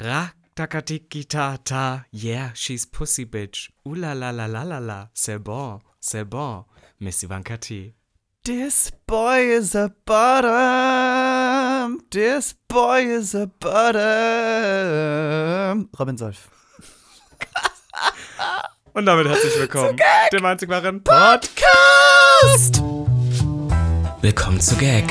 Raktakatiki-ta-ta. Yeah, she's pussy bitch. Ooh la la la la la la. C'est bon, c'est bon. Miss Ivanka T. This boy is a bottom. This boy is a bottom. Robin Solf. Und damit herzlich willkommen dem einzig wahren Podcast. Willkommen zu Gag.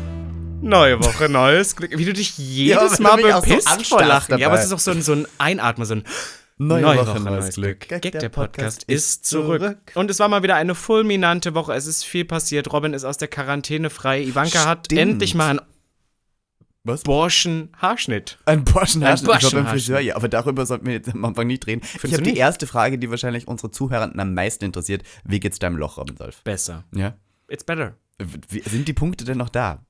Neue Woche, neues Glück. Wie du dich jedes weil Mal auch so bepisst vor Lachen. Ja, aber dabei. es ist auch so ein, so ein Einatmen, so ein Neue Woche, neues Glück. Gag, der Podcast ist zurück. Und es war mal wieder eine fulminante Woche. Es ist viel passiert. Robin ist aus der Quarantäne frei. Ivanka hat Stimmt. endlich mal einen Was? Borschen-Haarschnitt. Ein Burschenhaarschnitt. Ich war beim. Friseur, ja, aber darüber sollten wir jetzt am Anfang nicht reden. ich du habe die erste Frage, die wahrscheinlich unsere Zuhörer am meisten interessiert. Wie geht's deinem Loch, Robin Solf? Besser. Ja? It's better. Wie, sind die Punkte denn noch da?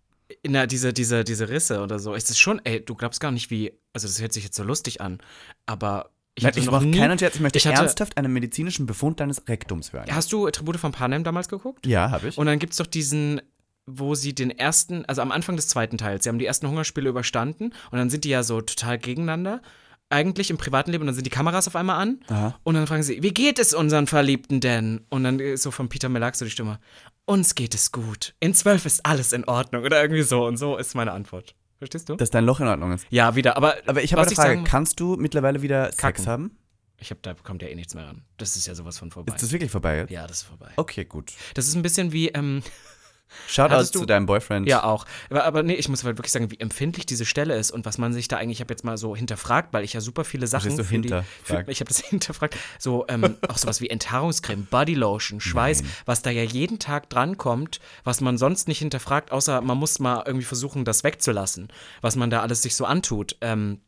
Na, diese, diese, diese Risse oder so. Es ist schon, ey, du glaubst gar nicht, wie. Also, das hört sich jetzt so lustig an, aber ich Nein, ich noch mache nie. keinen Scherz, ich möchte ich hatte- ernsthaft einen medizinischen Befund deines Rektums hören. Hast du Tribute von Panem damals geguckt? Ja, habe ich. Und dann gibt's doch diesen, wo sie den ersten, also am Anfang des zweiten Teils, sie haben die ersten Hungerspiele überstanden und dann sind die ja so total gegeneinander. Eigentlich im privaten Leben und dann sind die Kameras auf einmal an Aha. und dann fragen sie, wie geht es unseren Verliebten denn? Und dann ist so von Peter Melag so die Stimme, uns geht es gut. In zwölf ist alles in Ordnung oder irgendwie so und so ist meine Antwort. Verstehst du? Dass dein Loch in Ordnung ist. ja, wieder, aber Aber ich habe eine Frage. sagen- Kannst du mittlerweile wieder Kacken. Sex haben? Ich hab, da kommt ja eh nichts mehr ran. Das ist ja sowas von vorbei. Ist das wirklich vorbei jetzt? ja, das ist vorbei. Okay, gut. Das ist ein bisschen wie, ähm, Shoutout Hattest du- zu deinem Boyfriend. ja auch. Aber, aber nee, ich muss halt wirklich sagen, wie empfindlich diese Stelle ist und was man sich da eigentlich, ich habe jetzt mal so hinterfragt, weil ich ja super viele Sachen du die, für, hinterfragt? ich habe das hinterfragt, so ähm, auch sowas wie Enthaarungscreme, Bodylotion, Schweiß, was da ja jeden Tag drankommt, was man sonst nicht hinterfragt, außer man muss mal irgendwie versuchen, das wegzulassen, was man da alles sich so antut. Ähm,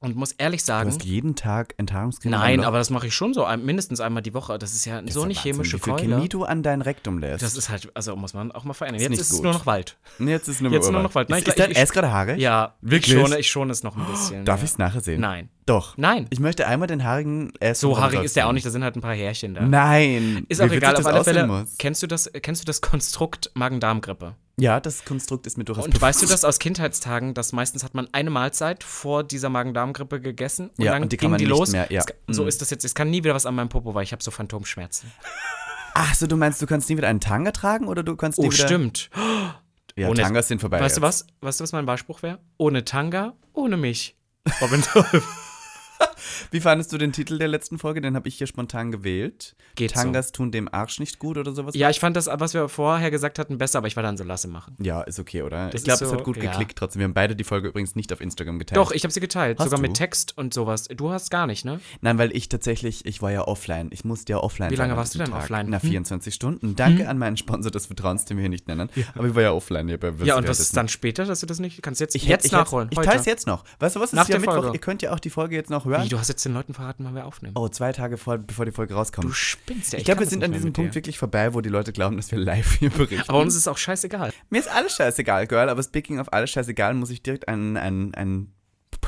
und muss ehrlich Du sagen, hast jeden Tag Enthaarungscreme Nein, aber das mache ich schon so mindestens einmal die Woche. Das ist ja Das ist so ja eine Wahnsinn, chemische Wie viel Keule. Chemie du an dein Rektum lässt. Das ist halt, also muss man auch mal verändern. Ist Jetzt ist es gut. nur noch Wald. Jetzt ist nur, Jetzt nur noch Wald. Nein, ist, ich- ist dein ich- Ass gerade haarig? Ja, Wirklich? Ich schone, ich schone es noch ein bisschen. Darf ja. ich es nachher sehen? Nein. Doch. Nein. Ich möchte einmal den haarigen Ass So haarig ist der auch nicht, da sind halt ein paar Härchen da. Nein. Ist auch egal, auf alle Fälle. Muss. Kennst du das, kennst du das Konstrukt Magen-Darm-Grippe? Ja, das Konstrukt ist mir durchaus Und weißt du das aus Kindheitstagen, dass meistens hat man eine Mahlzeit vor dieser Magen-Darm-Grippe gegessen und Ja, dann und die kann ging man die nicht los. mehr, ja. Kann- So Mhm. ist das jetzt. Es kann nie wieder was an meinem Popo, weil ich habe so Phantomschmerzen. Ach so, du meinst, du kannst nie wieder einen Tanga tragen oder du kannst nie Oh, wieder... stimmt. Ja, Ohne- Tangas sind vorbei Weißt du jetzt. was? Weißt du, was mein Beispiel wäre? Ohne Tanga, ohne mich. Robin Solf. Wie fandest du den Titel der letzten Folge? Den habe ich hier spontan gewählt. Geht so. Tangas tun dem Arsch nicht gut oder sowas? Ja, ich fand das, was wir vorher gesagt hatten, besser, aber ich war dann so lasse machen. Ja, ist okay, oder? Das ich glaube, ist es so- hat gut ja. geklickt trotzdem. Wir haben beide die Folge übrigens nicht auf Instagram geteilt. Doch, ich habe sie geteilt, Hast sogar du? mit Text und sowas. Du hast gar nicht, ne? Nein, weil ich tatsächlich, ich war ja offline. Ich musste ja offline Wie lange an warst du denn Tag. offline? Na, Hm? 24 Stunden. Danke an meinen Sponsor des Vertrauens, den wir hier nicht nennen. Aber ich war ja offline hier bei ja, und was ist dann später, dass du das nicht? Kannst jetzt, Ich jetzt ich nachholen. Ich teile es jetzt noch. Weißt du was? Es Nach ist ja der Mittwoch. Ihr könnt ja auch die Folge jetzt noch hören. Wie, du hast jetzt den Leuten verraten, wann wir aufnehmen. oh, zwei Tage vor, bevor die Folge rauskommt. Du spinnst ja. ich glaube, kann wir sind an diesem Punkt dir. wirklich vorbei, wo die Leute glauben, dass wir live hier berichten. Aber uns ist auch scheißegal. Mir ist alles scheißegal, Girl, aber speaking of alles scheißegal, muss ich direkt ein, ein, ein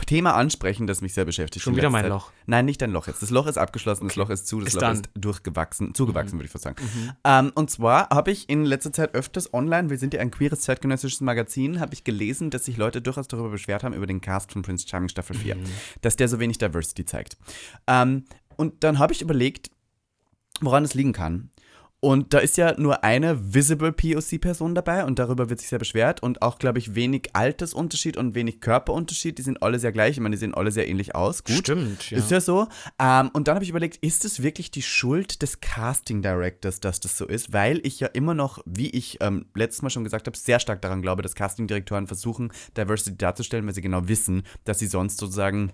Thema ansprechen, das mich sehr beschäftigt. Schon wieder mein Zeit. Loch. Nein, nicht dein Loch jetzt. Das Loch ist abgeschlossen, das Loch ist zu, das Ist Loch done. ist durchgewachsen, zugewachsen, Mhm. würde ich fast sagen. Ähm, und zwar habe ich in letzter Zeit öfters online, wir sind ja ein queeres zeitgenössisches Magazin, habe ich gelesen, dass sich Leute durchaus darüber beschwert haben, über den Cast von Prince Charming Staffel 4, Mhm. dass der so wenig Diversity zeigt. Ähm, und dann habe ich überlegt, woran es liegen kann. Und da ist ja nur eine visible POC-Person dabei und darüber wird sich sehr beschwert und auch, glaube ich, wenig Altersunterschied und wenig Körperunterschied. Die sind alle sehr gleich. Ich meine, die sehen alle sehr ähnlich aus. Gut. Stimmt, ja. Ist ja so. Ähm, und dann habe ich überlegt, ist es wirklich die Schuld des Casting Directors, dass das so ist? Weil ich ja immer noch, wie ich ähm, letztes Mal schon gesagt habe, sehr stark daran glaube, dass Casting-Direktoren versuchen, Diversity darzustellen, weil sie genau wissen, dass sie sonst sozusagen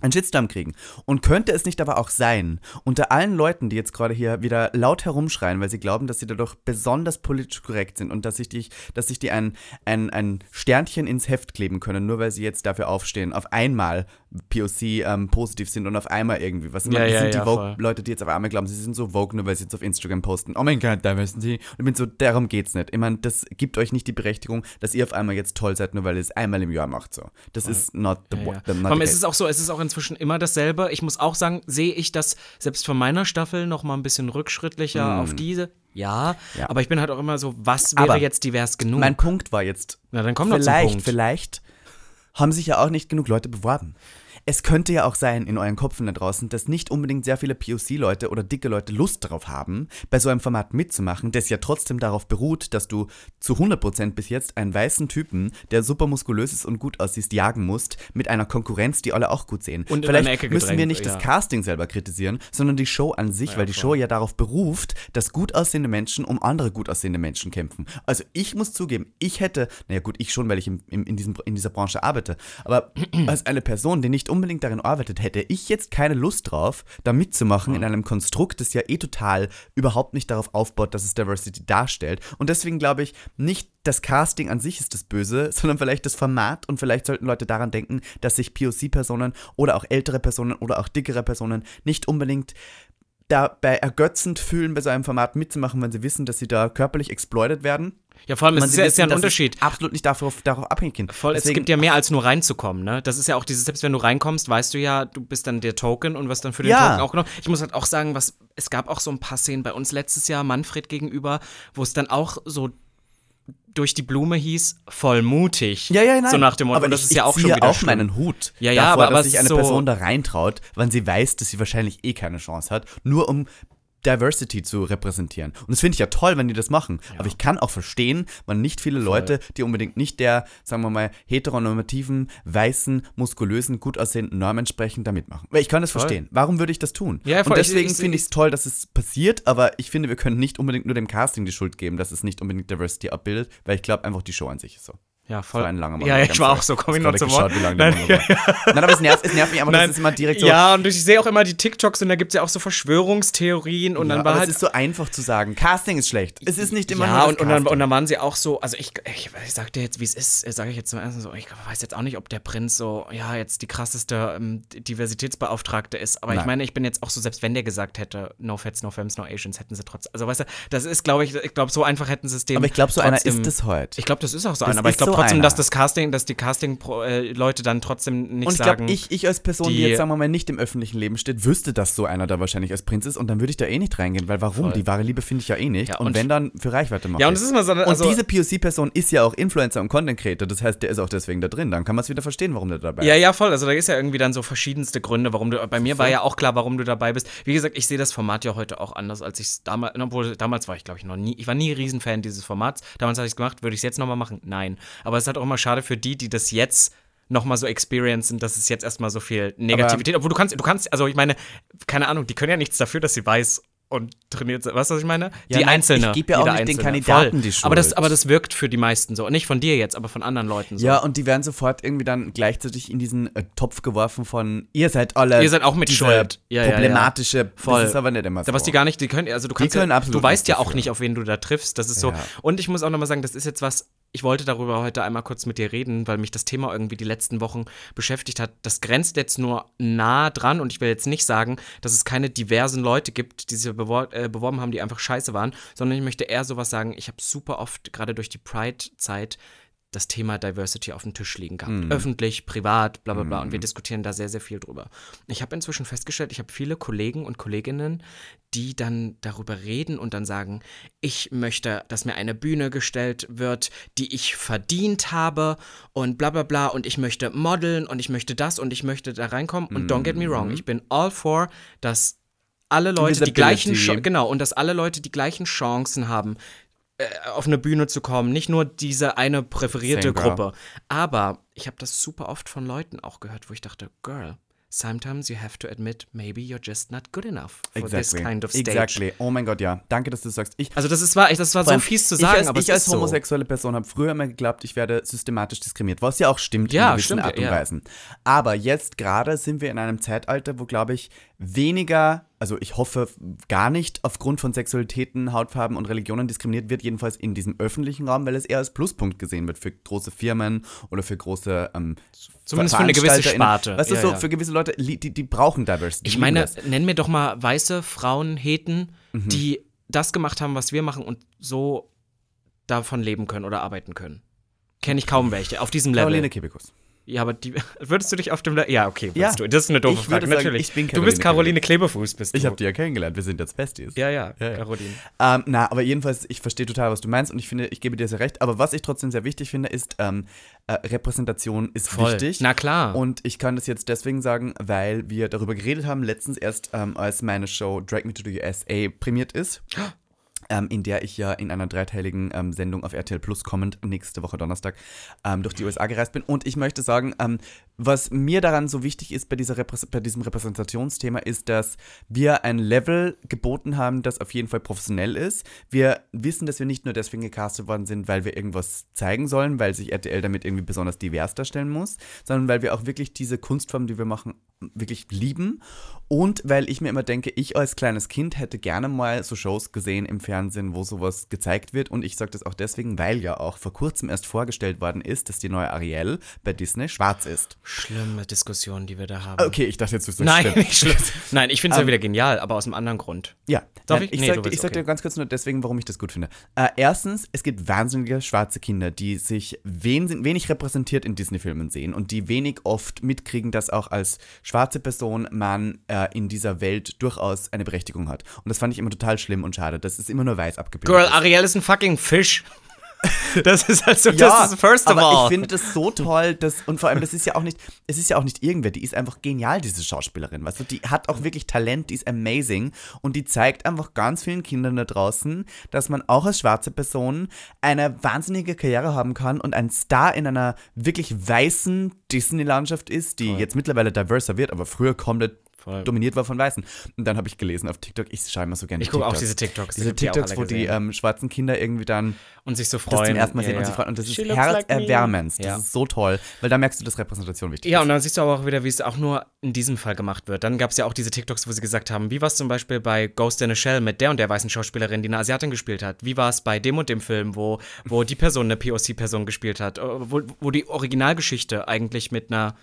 einen Shitstorm kriegen. Und könnte es nicht aber auch sein, unter allen Leuten, die jetzt gerade hier wieder laut herumschreien, weil sie glauben, dass sie dadurch besonders politisch korrekt sind und dass sich die, dass sich die ein, ein, ein Sternchen ins Heft kleben können, nur weil sie jetzt dafür aufstehen, auf einmal POC ähm, positiv sind und auf einmal irgendwie, was Ja, ja, sind ja, die Vogue. Leute, die jetzt auf einmal glauben, sie sind so Vogue, nur weil sie jetzt auf Instagram posten, oh mein Gott, da wissen sie. Und ich bin so, darum geht's nicht. Ich meine, das gibt euch nicht die Berechtigung, dass ihr auf einmal jetzt toll seid, nur weil ihr es einmal im Jahr macht, so. Das ist not the, Ja, the not the es ist auch so, es ist auch inzwischen immer dasselbe. Ich muss auch sagen, sehe ich das selbst von meiner Staffel noch mal ein bisschen rückschrittlicher auf diese. Ja, Mm. Ja. aber ich bin halt auch immer so, was wäre Aber jetzt divers genug? Mein Punkt war jetzt, Na, dann komm doch zum vielleicht, Punkt. vielleicht haben sich ja auch nicht genug Leute beworben. Es könnte ja auch sein in euren Köpfen da draußen, dass nicht unbedingt sehr viele POC-Leute oder dicke Leute Lust darauf haben, bei so einem Format mitzumachen, das ja trotzdem darauf beruht, dass du zu 100% bis jetzt einen weißen Typen, der super muskulös ist und gut aussieht, jagen musst, mit einer Konkurrenz, die alle auch gut sehen. Und Vielleicht müssen wir nicht ja. das Casting selber kritisieren, sondern die Show an sich, weil die Show ja darauf beruft, dass gut aussehende Menschen um andere gut aussehende Menschen kämpfen. Also ich muss zugeben, ich hätte, naja gut, ich schon, weil ich im, im, in, diesem, in dieser Branche arbeite, aber als eine Person, die nicht unbedingt darin arbeitet, hätte ich jetzt keine Lust drauf, da mitzumachen in einem Konstrukt, das ja eh total überhaupt nicht darauf aufbaut, dass es Diversity darstellt. Und deswegen glaube ich, nicht das Casting an sich ist das Böse, sondern vielleicht das Format und vielleicht sollten Leute daran denken, dass sich POC-Personen oder auch ältere Personen oder auch dickere Personen nicht unbedingt dabei ergötzend fühlen, bei so einem Format mitzumachen, wenn sie wissen, dass sie da körperlich exploited werden. Ja, vor allem, es Man ist sie ja, ist ja ein Unterschied. Es absolut nicht darauf, darauf abhängig sind. Voll, es Deswegen- gibt ja mehr als nur reinzukommen, ne? Das ist ja auch dieses, selbst wenn du reinkommst, weißt du ja, du bist dann der Token und wirst dann für den Ja. Token auch genommen. Ich muss halt auch sagen, was, es gab auch so ein paar Szenen bei uns letztes Jahr, Manfred gegenüber, wo es dann auch so durch die Blume hieß, voll mutig. Ja, ja, nein. So nach dem Motto, aber das ich, ist ja auch schon wieder auch schlimm. meinen Hut Ja, ja, davor, aber- aber dass es sich ist eine so- Person da reintraut, wenn sie weiß, dass sie wahrscheinlich eh keine Chance hat, nur um Diversity zu repräsentieren. Und das finde ich ja toll, wenn die das machen. Aber ich kann auch verstehen, wenn nicht viele Leute, die unbedingt nicht der, sagen wir mal, heteronormativen, weißen, muskulösen, gut aussehenden Norm entsprechen, da mitmachen. Weil ich kann das Voll. verstehen. Warum würde ich das tun? Ja, voll. Und deswegen finde ich es toll, dass es passiert, aber ich finde, wir können nicht unbedingt nur dem Casting die Schuld geben, dass es nicht unbedingt Diversity abbildet, weil ich glaube einfach, die Show an sich ist so. Ja, Das voll. war ein langer Monolog, ja, ja, ich war auch so, komm Ich ich noch zum Wort. wie lange Nein, Monolog war. Nein, aber es nervt, es nervt mich, aber Nein. das ist immer direkt so. Ja, und ich sehe auch immer die TikToks und da gibt es ja auch so Verschwörungstheorien und Ja, dann war aber halt es ist so einfach zu sagen, Casting ist schlecht. Es ist nicht immer ja, das und, und, dann, und dann waren sie auch so, also ich, ich, ich sag dir jetzt, wie es ist, sage ich jetzt zum ersten so, ich weiß jetzt auch nicht, ob der Prinz so, ja, jetzt die krasseste ähm, Diversitätsbeauftragte ist, aber ich Nein. meine, ich bin jetzt auch so, selbst wenn der gesagt hätte, no Fats, no Femmes, no Asians, hätten sie trotzdem, also weißt du, das ist, glaube ich, ich glaube, so einfach hätten sie es dem aber ich glaube, so einer trotzdem- ist es heute. Ich glaube, das ist auch so Das einer, aber ich glaube so trotzdem, einer. dass das Casting, dass die Casting-Leute dann trotzdem nicht und ich sagen, glaube, ich, ich als Person, die, die- jetzt, sagen wir mal, nicht im öffentlichen Leben steht, wüsste, dass so einer da wahrscheinlich als Prinz ist und dann würde ich da eh nicht reingehen, weil warum? Voll. Die wahre Liebe finde ich ja eh nicht. Ja, und, und- wenn dann für Reichweite machen. ja, und es ist immer so, also, und diese POC-Person ist ja auch Influencer und Content Creator, das heißt, der ist auch deswegen da drin. Dann kann man es wieder verstehen, warum der dabei ist. Ja, ja, voll. Also da ist ja irgendwie dann so verschiedenste Gründe, warum du. Bei mir war ja auch klar, warum du dabei bist. Wie gesagt, ich sehe das Format ja heute auch anders, als ich es damals. Obwohl, damals war ich, glaube ich, noch nie. Ich war nie Riesenfan dieses Formats. Damals habe ich es gemacht. Würde ich es jetzt nochmal machen? Nein. Aber es ist halt auch immer schade für die, die das jetzt nochmal so experiencen, dass es jetzt erstmal so viel Negativität. obwohl du kannst, du kannst, also ich meine, keine Ahnung, die können ja nichts dafür, dass sie weiß und trainiert sind. Weißt du, was ich meine? Ja, die nein, Einzelne. ich geb ja auch nicht den Einzelne. Kandidaten Voll. die Schuld. Aber das, aber das wirkt für die meisten so. Nicht von dir jetzt, aber von anderen Leuten so. Ja, und die werden sofort irgendwie dann gleichzeitig in diesen äh, Topf geworfen von ihr seid alle Ihr seid auch mit Schuld. Ja, ja, ja. problematische, Voll. das ist aber nicht immer so. Da, was die gar nicht, die können, also du kannst können ja, absolut du weißt ja auch nicht, auf wen du da triffst. Das ist so. Ja. Und ich muss auch nochmal sagen, das ist jetzt was, ich wollte darüber heute einmal kurz mit dir reden, weil mich das Thema irgendwie die letzten Wochen beschäftigt hat. Das grenzt jetzt nur nah dran und ich will jetzt nicht sagen, dass es keine diversen Leute gibt, die sich bewor äh, beworben haben, die einfach scheiße waren, sondern ich möchte eher sowas sagen, ich habe super oft, gerade durch die Pride-Zeit, das Thema Diversity auf dem Tisch liegen gehabt. Öffentlich, privat, bla bla bla. Und wir diskutieren da sehr, sehr viel drüber. Ich habe inzwischen festgestellt, ich habe viele Kollegen und Kolleginnen, die dann darüber reden und dann sagen, ich möchte, dass mir eine Bühne gestellt wird, die ich verdient habe und bla bla bla und ich möchte modeln und ich möchte das und ich möchte da reinkommen. Und don't get me wrong, ich bin all for, dass alle Leute die gleichen genau und dass alle Leute die gleichen Chancen haben auf eine Bühne zu kommen, nicht nur diese eine präferierte Same girl. Gruppe. Aber ich habe das super oft von Leuten auch gehört, wo ich dachte, Girl, sometimes you have to admit maybe you're just not good enough for this kind of stage. Exactly. Oh mein Gott, ja. Danke, dass du das sagst. Ich, Also das ist war, das war so fies zu ich sagen, als, aber ich als ist so. homosexuelle Person habe früher immer geglaubt, ich werde systematisch diskriminiert, was ja auch stimmt Ja, in gewissen stimmt, Art und ja. Weisen. Aber jetzt gerade sind wir in einem Zeitalter, wo, glaube ich, weniger, also ich hoffe gar nicht aufgrund von Sexualitäten, Hautfarben und Religionen diskriminiert wird, jedenfalls in diesem öffentlichen Raum, weil es eher als Pluspunkt gesehen wird für große Firmen oder für große ähm, Zumindest für eine gewisse. Sparte. Weißt du, Ja, so ja. für gewisse Leute, die, die brauchen Diversity. Ich meine, nenn mir doch mal weiße Frauen, Heten, Mhm. die das gemacht haben, was wir machen und so davon leben können oder arbeiten können. Kenne ich kaum welche auf diesem Level. Caroline Kebekus. Ja, aber die, würdest du dich auf dem. Ja, okay, Ja. du. Das ist eine doofe Ich Frage, sagen, natürlich. ich bin du bist Caroline Caroline Klebefuß, bist du. Ich habe die ja kennengelernt, wir sind jetzt Besties. Ja, ja, Ja, ja. Caroline. Ähm, na, aber jedenfalls, ich verstehe total, was du meinst und ich finde, ich gebe dir sehr recht. Aber was ich trotzdem sehr wichtig finde, ist, ähm, äh, Repräsentation ist Voll. wichtig. Na klar. Und ich kann das jetzt deswegen sagen, weil wir darüber geredet haben, letztens erst, ähm, als meine Show Drag Me to the USA prämiert ist. Ähm, in der ich ja in einer dreiteiligen ähm, Sendung auf RTL Plus kommend nächste Woche Donnerstag ähm, durch die USA gereist bin. Und ich möchte sagen, ähm, was mir daran so wichtig ist bei, dieser Repräs bei diesem Repräsentationsthema, ist, dass wir ein Level geboten haben, das auf jeden Fall professionell ist. Wir wissen, dass wir nicht nur deswegen gecastet worden sind, weil wir irgendwas zeigen sollen, weil sich RTL damit irgendwie besonders divers darstellen muss, sondern weil wir auch wirklich diese Kunstform, die wir machen, wirklich lieben. Und weil ich mir immer denke, ich als kleines Kind hätte gerne mal so Shows gesehen im Fernsehen, wo sowas gezeigt wird. Und ich sage das auch deswegen, weil ja auch vor kurzem erst vorgestellt worden ist, dass die neue Ariel bei Disney schwarz ist. Schlimme Diskussion, die wir da haben. Okay, ich dachte jetzt, du sagst Nein, nicht schlimm. Nein, ich finde es ja Ähm, wieder genial, aber aus einem anderen Grund. Ja, Darf Nein, ich? ich? Nee, sag, ich sag okay. dir ganz kurz nur deswegen, warum ich das gut finde. Äh, erstens, es gibt wahnsinnige schwarze Kinder, die sich wen, wenig repräsentiert in Disney-Filmen sehen und die wenig oft mitkriegen, dass auch als schwarze Person man äh, in dieser Welt durchaus eine Berechtigung hat. Und das fand ich immer total schlimm und schade. Das ist immer nur weiß abgebildet. Girl. Ariel ist ein fucking Fisch. Das ist also, Ja, das ist first of aber all. ich finde das so toll, dass, und vor allem, das ist ja auch nicht, es ist ja auch nicht irgendwer, die ist einfach genial, diese Schauspielerin, weißt du, die hat auch wirklich Talent, die ist amazing und die zeigt einfach ganz vielen Kindern da draußen, dass man auch als schwarze Person eine wahnsinnige Karriere haben kann und ein Star in einer wirklich weißen Disney-Landschaft ist, die jetzt mittlerweile diverser wird, aber früher komplett Voll. dominiert war von Weißen. Und dann habe ich gelesen auf TikTok, ich schaue immer so gerne Ich gucke auch diese TikToks. Diese die TikToks, alle wo die gesehen. ähm, schwarzen Kinder irgendwie dann und sich so das freuen. zum ersten Mal sehen ja, und ja. sich freuen. Und das ist She like me. herzerwärmend. Das Ja. ist so toll, weil da merkst du, dass Repräsentation wichtig Ja, ist. und dann siehst du aber auch wieder, wie es auch nur in diesem Fall gemacht wird. Dann gab es ja auch diese TikToks, wo sie gesagt haben, wie war es zum Beispiel bei Ghost in a Shell mit der und der weißen Schauspielerin, die eine Asiatin gespielt hat? Wie war es bei dem und dem Film, wo, wo die Person eine POC-Person gespielt hat? Äh, Wo, wo die Originalgeschichte eigentlich mit einer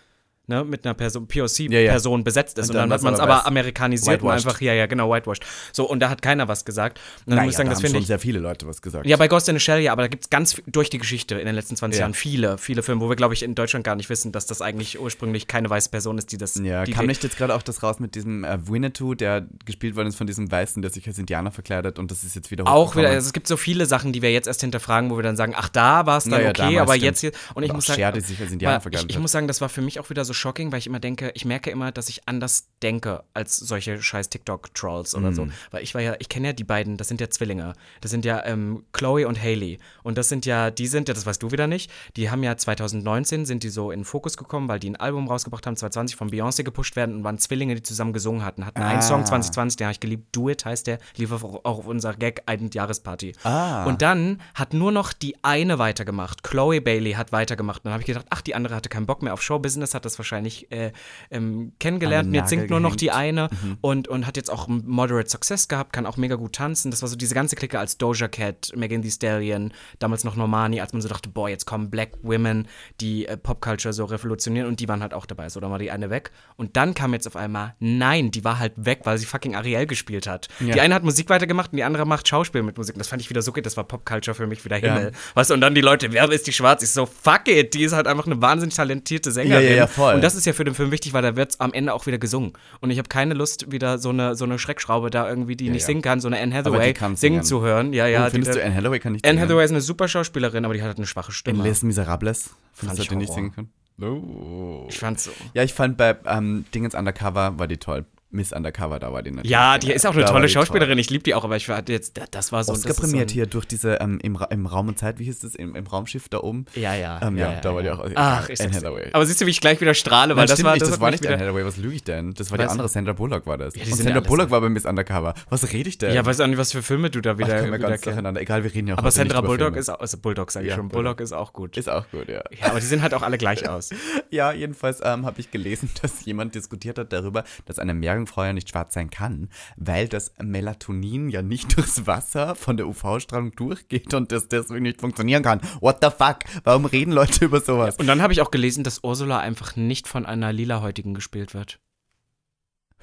Ne, mit einer Person, POC-Person ja. besetzt ist. Und Und, dann dann, hat man es aber weiß. amerikanisiert und einfach, ja, ja, genau, whitewashed. So, und da hat keiner was gesagt. Und dann Naja, muss ich sagen, da das haben finde ich. sehr viele Leute was gesagt. Ja, bei Ghost in the Shell ja, aber da gibt es ganz durch die Geschichte in den letzten 20 Ja. Jahren viele, viele Filme, wo wir, glaube ich, in Deutschland gar nicht wissen, dass das eigentlich ursprünglich keine weiße Person ist, die das. Ja, die kam nicht jetzt gerade auch das raus mit diesem äh, Winnetou, der gespielt worden ist von diesem Weißen, der sich als Indianer verkleidet und das ist jetzt wieder Auch wieder, also es gibt so viele Sachen, die wir jetzt erst hinterfragen, wo wir dann sagen, ach, da war es dann Ja, ja, okay, aber stimmt. jetzt hier. Und ich muss sagen, Cher, die sich als Indianer weil verkleidet ich, ich muss sagen, das war für mich auch wieder so shocking, weil ich immer denke, ich merke immer, dass ich anders denke als solche scheiß TikTok-Trolls oder Mhm. so. Weil ich war ja, ich kenne ja die beiden, das sind ja Zwillinge. Das sind ja ähm, Chloe und Haley. Und das sind ja, die sind ja, das weißt du wieder nicht, die haben ja 2019 sind die so in den Fokus gekommen, weil die ein Album rausgebracht haben, 2020 von Beyoncé gepusht werden und waren Zwillinge, die zusammen gesungen hatten. Hatten einen Ah. Song 2020, den habe ich geliebt, Do It heißt der, lief auch auf unserer Gag-Jahresparty. Ah. Und dann hat nur noch die eine weitergemacht. Chloe Bailey hat weitergemacht. Und dann habe ich gedacht, ach, die andere hatte keinen Bock mehr auf Showbusiness, hat das wahrscheinlich äh, ähm, kennengelernt. Und jetzt singt nur noch die eine und, und hat jetzt auch Moderate Success gehabt, kann auch mega gut tanzen. Das war so diese ganze Clique als Doja Cat, Megan Thee Stallion, damals noch Normani, als man so dachte, boah, jetzt kommen Black Women, die äh, Popculture so revolutionieren und die waren halt auch dabei. So, dann war die eine weg. Und dann kam jetzt auf einmal, nein, die war halt weg, weil sie fucking Ariel gespielt hat. Ja. Die eine hat Musik weitergemacht und die andere macht Schauspiel mit Musik. Und das fand ich wieder so das war Popculture für mich wieder Himmel. Weißt du, und dann die Leute, wer ist die schwarz? Ich so, fuck it, die ist halt einfach eine wahnsinnig talentierte Sängerin. Ja, ja, ja, voll. Und das ist ja für den Film wichtig, weil da wird am Ende auch wieder gesungen. Und ich habe keine Lust, wieder so eine, so eine Schreckschraube da irgendwie, die nicht ja. singen kann, so eine Anne Hathaway singen singen. zu hören. Ja, ja. oh, findest die, du Anne Hathaway kann nicht Anne singen? Hathaway ist eine super Schauspielerin, aber die hat halt eine schwache In Stimme. Les Miserables? Fand Findest du, ich die nicht singen können? Oh. Ich fand's so. Ja, ich fand bei ähm, Dingens Undercover war die toll. Miss Undercover, da war die natürlich. Ja, die ist auch eine tolle die toll. Schauspielerin. Ich liebe die auch, aber ich war jetzt, das war so. Oscar das prämiert so ein, hier durch diese ähm, im, Ra im Raum und Zeit, wie hieß das, im, im Raumschiff da oben. Ja, ja. Ähm, ja, da war die auch- Ach, Anne ich dir. Hathaway. Aber siehst du, wie ich gleich wieder strahle, weil Nein, das war, nicht, das, das, war nicht Anne Hathaway, was lüge ich denn? Das war die Weiß andere. Sandra Bullock war das. die und ja Sandra Bullock war bei Miss Undercover. Was rede ich denn? Ja, weiß auch nicht, was für Filme du da wieder, Ach, wieder ganz durcheinander. Egal, wir reden ja Aber heute Sandra Bullock ist auch, also Bulldog sage ich Ja, schon, Bullock. Ist auch gut. Ist auch gut, ja. Ja, aber die sehen halt auch alle gleich aus. Ja, jedenfalls ähm, habe ich gelesen, dass jemand diskutiert hat darüber, dass eine Meerjungfrau ja nicht schwarz sein kann, weil das Melatonin ja nicht durchs Wasser von der UV-Strahlung durchgeht und das deswegen nicht funktionieren kann. What the fuck? Warum reden Leute über sowas? Und dann habe ich auch gelesen, dass Ursula einfach nicht von einer Lilahäutigen gespielt wird,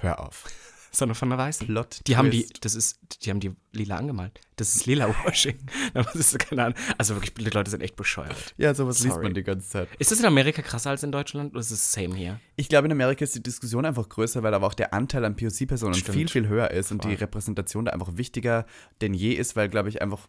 Hör auf. Sondern von einer weißen. Plot Die haben die, das ist, die haben die lila angemalt. Das ist lila Washing. das ist keine Ahnung. Also wirklich, die Leute sind echt bescheuert. Ja, sowas liest Sorry. man die ganze Zeit. Ist das in Amerika krasser als in Deutschland oder ist es same hier? Ich glaube, in Amerika ist die Diskussion einfach größer, weil aber auch der Anteil an POC-Personen viel, viel höher ist und die Voll. Repräsentation da einfach wichtiger denn je ist, weil, glaube ich, einfach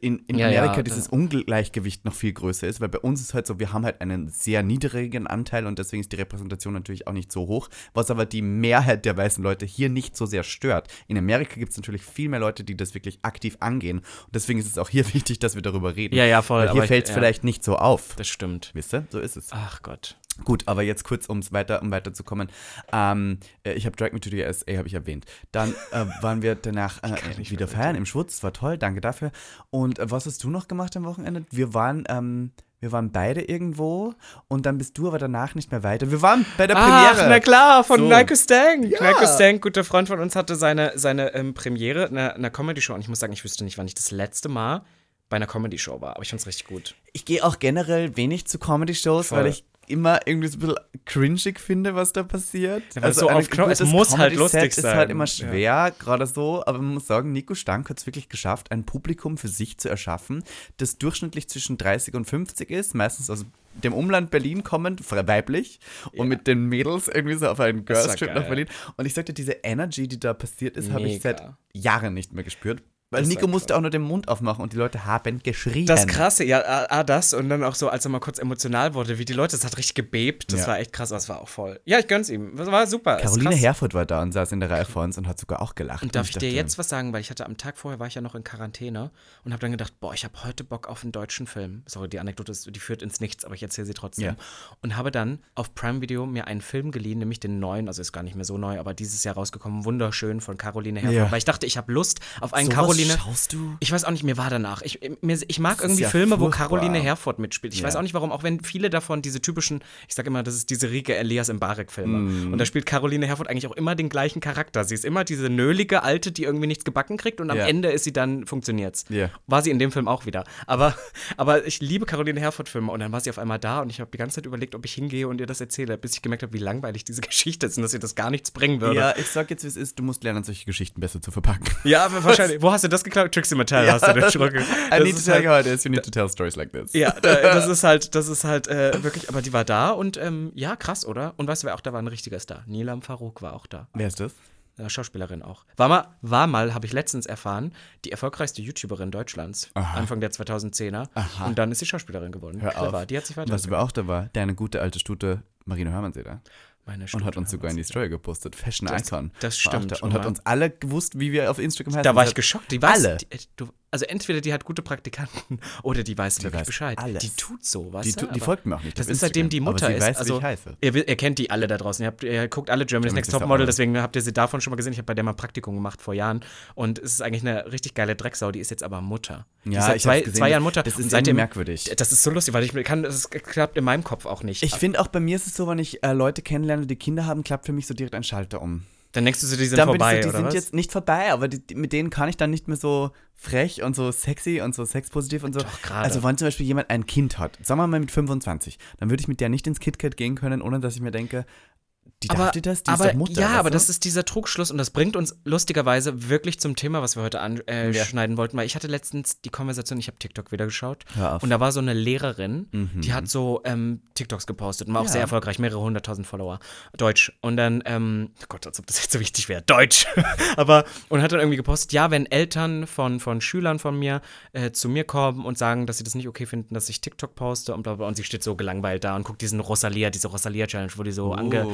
in, in Ja, ja, Amerika da- dieses Ungleichgewicht noch viel größer ist, weil bei uns ist halt so, wir haben halt einen sehr niedrigen Anteil und deswegen ist die Repräsentation natürlich auch nicht so hoch, was aber die Mehrheit der weißen Leute hier nicht so sehr stört. In Amerika gibt es natürlich viel mehr Leute, die das wirklich aktiv angehen und deswegen ist es auch hier wichtig, dass wir darüber reden. Ja, ja, voll. Weil hier fällt es ja, vielleicht nicht so auf. Das stimmt. Wisst ihr? So ist es. Ach Gott. Gut, aber jetzt kurz, um's weiter, um weiterzukommen. Ähm, äh, ich habe Drag Me to the USA, habe ich erwähnt. Dann äh, waren wir danach äh, wieder feiern im Schwutz, das war toll, danke dafür. Und äh, was hast du noch gemacht am Wochenende? Wir waren, ähm, wir waren beide irgendwo und dann bist du aber danach nicht mehr weiter. Wir waren bei der Ach, Premiere. na klar, von So. Nico Stank. Ja. Nico Stank, guter Freund von uns, hatte seine, seine ähm, Premiere in einer, einer Comedy-Show. Und ich muss sagen, ich wüsste nicht, wann ich das letzte Mal bei einer Comedy-Show war. Aber ich fand's richtig gut. Ich gehe auch generell wenig zu Comedy-Shows, weil ich immer irgendwie so ein bisschen cringig finde, was da passiert. Ja, es so auf Knopf- es muss halt Comedy-Set lustig ist sein. halt immer Ja. schwer, gerade so, aber man muss sagen, Nico Stank hat es wirklich geschafft, ein Publikum für sich zu erschaffen, das durchschnittlich zwischen 30 und 50 ist, meistens aus dem Umland Berlin kommend, weiblich, und mit den Mädels irgendwie so auf einen Das war Girls-Trip nach. Berlin. Und ich sagte, diese Energy, die da passiert ist, habe ich seit Jahren nicht mehr gespürt. Weil Das Nico musste auch nur den Mund aufmachen und die Leute haben geschrien. Das Krasse, ja, ah, ah, das und dann auch so, als er mal kurz emotional wurde, wie die Leute, das hat richtig gebebt. Das Ja. war echt krass, aber es war auch voll. Ja, ich gönn's ihm. Das war super. Caroline. Herfurth war da und saß in der Reihe vor uns und hat sogar auch gelacht. Und darf Und ich dir dachte, jetzt was sagen, weil ich hatte am Tag vorher war ich ja noch in Quarantäne und habe dann gedacht, boah, ich habe heute Bock auf einen deutschen Film. Sorry, die Anekdote ist, die führt ins Nichts, aber ich erzähle sie trotzdem. Ja. Und habe dann auf Prime Video mir einen Film geliehen, nämlich den neuen, also ist gar nicht mehr so neu, aber dieses Jahr rausgekommen, wunderschön von Caroline Herfurth, Ja. weil ich dachte, ich habe Lust auf einen Sowas Caroline. Schaust du? Ich weiß auch nicht, mir war danach. Ich, mir, ich mag irgendwie ja Filme, wo furchtbar. Caroline Herfurth mitspielt. Ich Ja. weiß auch nicht warum, auch wenn viele davon diese typischen, ich sage immer, das ist diese Rike Elias im Barek-Filme. Mhm. Und da spielt Caroline Herfurth eigentlich auch immer den gleichen Charakter. Sie ist immer diese nölige Alte, die irgendwie nichts gebacken kriegt und am Ja. Ende ist sie dann, funktioniert's. Ja. War sie in dem Film auch wieder. Aber, aber ich liebe Caroline Herfurth-Filme und dann war sie auf einmal da und ich habe die ganze Zeit überlegt, ob ich hingehe und ihr das erzähle, bis ich gemerkt habe, wie langweilig diese Geschichte ist und dass ihr das gar nichts bringen würde. Ja, ich sag jetzt, wie es ist, du musst lernen, solche Geschichten besser zu verpacken. Ja, aber wahrscheinlich. Wo hast du das geklaut? Trixie Mattel hast du den Schruckel. I need to ist tell halt- you how it is, you need to tell stories like this. Ja, da, das ist halt, das ist halt äh, wirklich, aber die war da und ähm, ja, krass, oder? Und weißt du, wer auch da war? Ein richtiger Star. Nilam Farouk war auch da. Wer ist das? Schauspielerin auch. War mal, war mal habe ich letztens erfahren, die erfolgreichste YouTuberin Deutschlands. Aha. Anfang der 2010er. Aha. Und dann ist sie Schauspielerin geworden. Hör Clever. auf. Die hat sich weiter. Was aber auch da war, deine gute alte Stute Marina Hörmannseder. Meine Und hat uns sogar in die Story gepostet. Fashion Das- Icon. das stimmt. Und hat uns alle gewusst, wie wir auf Instagram heißen. Da war ich geschockt. Die weiß, alle. Die, äh, du, also entweder die hat gute Praktikanten oder die weiß wirklich weiß Bescheid. alles. Die tut so, weißt Die, tu- die folgt mir auch nicht. Das ist seitdem die Mutter ist. weiß, also, wie ich heiße. Ihr, ihr kennt die alle da draußen. Ihr, habt, ihr guckt alle Germany's Next Topmodel, Topmodel. deswegen habt ihr sie davon schon mal gesehen. Ich habe bei der mal Praktikum gemacht vor Jahren. Und es ist eigentlich eine richtig geile Drecksau. Die ist jetzt aber Mutter. die Ja, seit ich zwei, zwei Jahren Mutter. Das ist seitdem merkwürdig. Das ist so lustig, weil ich kann, das klappt in meinem Kopf auch nicht. Ich finde auch bei mir ist es so, wenn ich äh, Leute kennenlerne, die Kinder haben, klappt für mich so direkt ein Schalter um. dann denkst du so, die sind dann vorbei, ich so, die oder sind was? jetzt nicht vorbei, aber die, die, mit denen kann ich dann nicht mehr so frech und so sexy und so sexpositiv und so. Doch, gerade. also wenn zum Beispiel jemand ein Kind hat, sagen wir mal mit 25, dann würde ich mit der nicht ins KitKat gehen können, ohne dass ich mir denke, die darf dir das, die aber, ist doch Mutter. Ja, weißt aber das ist dieser Trugschluss und das bringt uns lustigerweise wirklich zum Thema, was wir heute anschneiden äh, Ja. wollten, weil ich hatte letztens die Konversation, ich habe TikTok wieder geschaut und da war so eine Lehrerin, Mhm. die hat so ähm, TikToks gepostet und war auch Ja. sehr erfolgreich, mehrere hunderttausend Follower, Deutsch und dann, ähm, oh Gott, als ob das jetzt so wichtig wäre, Deutsch, aber und hat dann irgendwie gepostet, ja, wenn Eltern von, von Schülern von mir äh, zu mir kommen und sagen, dass sie das nicht okay finden, dass ich TikTok poste und bla bla, und sie steht so gelangweilt da und guckt diesen Rosalia, diese Rosalia-Challenge, wo die so Oh. ange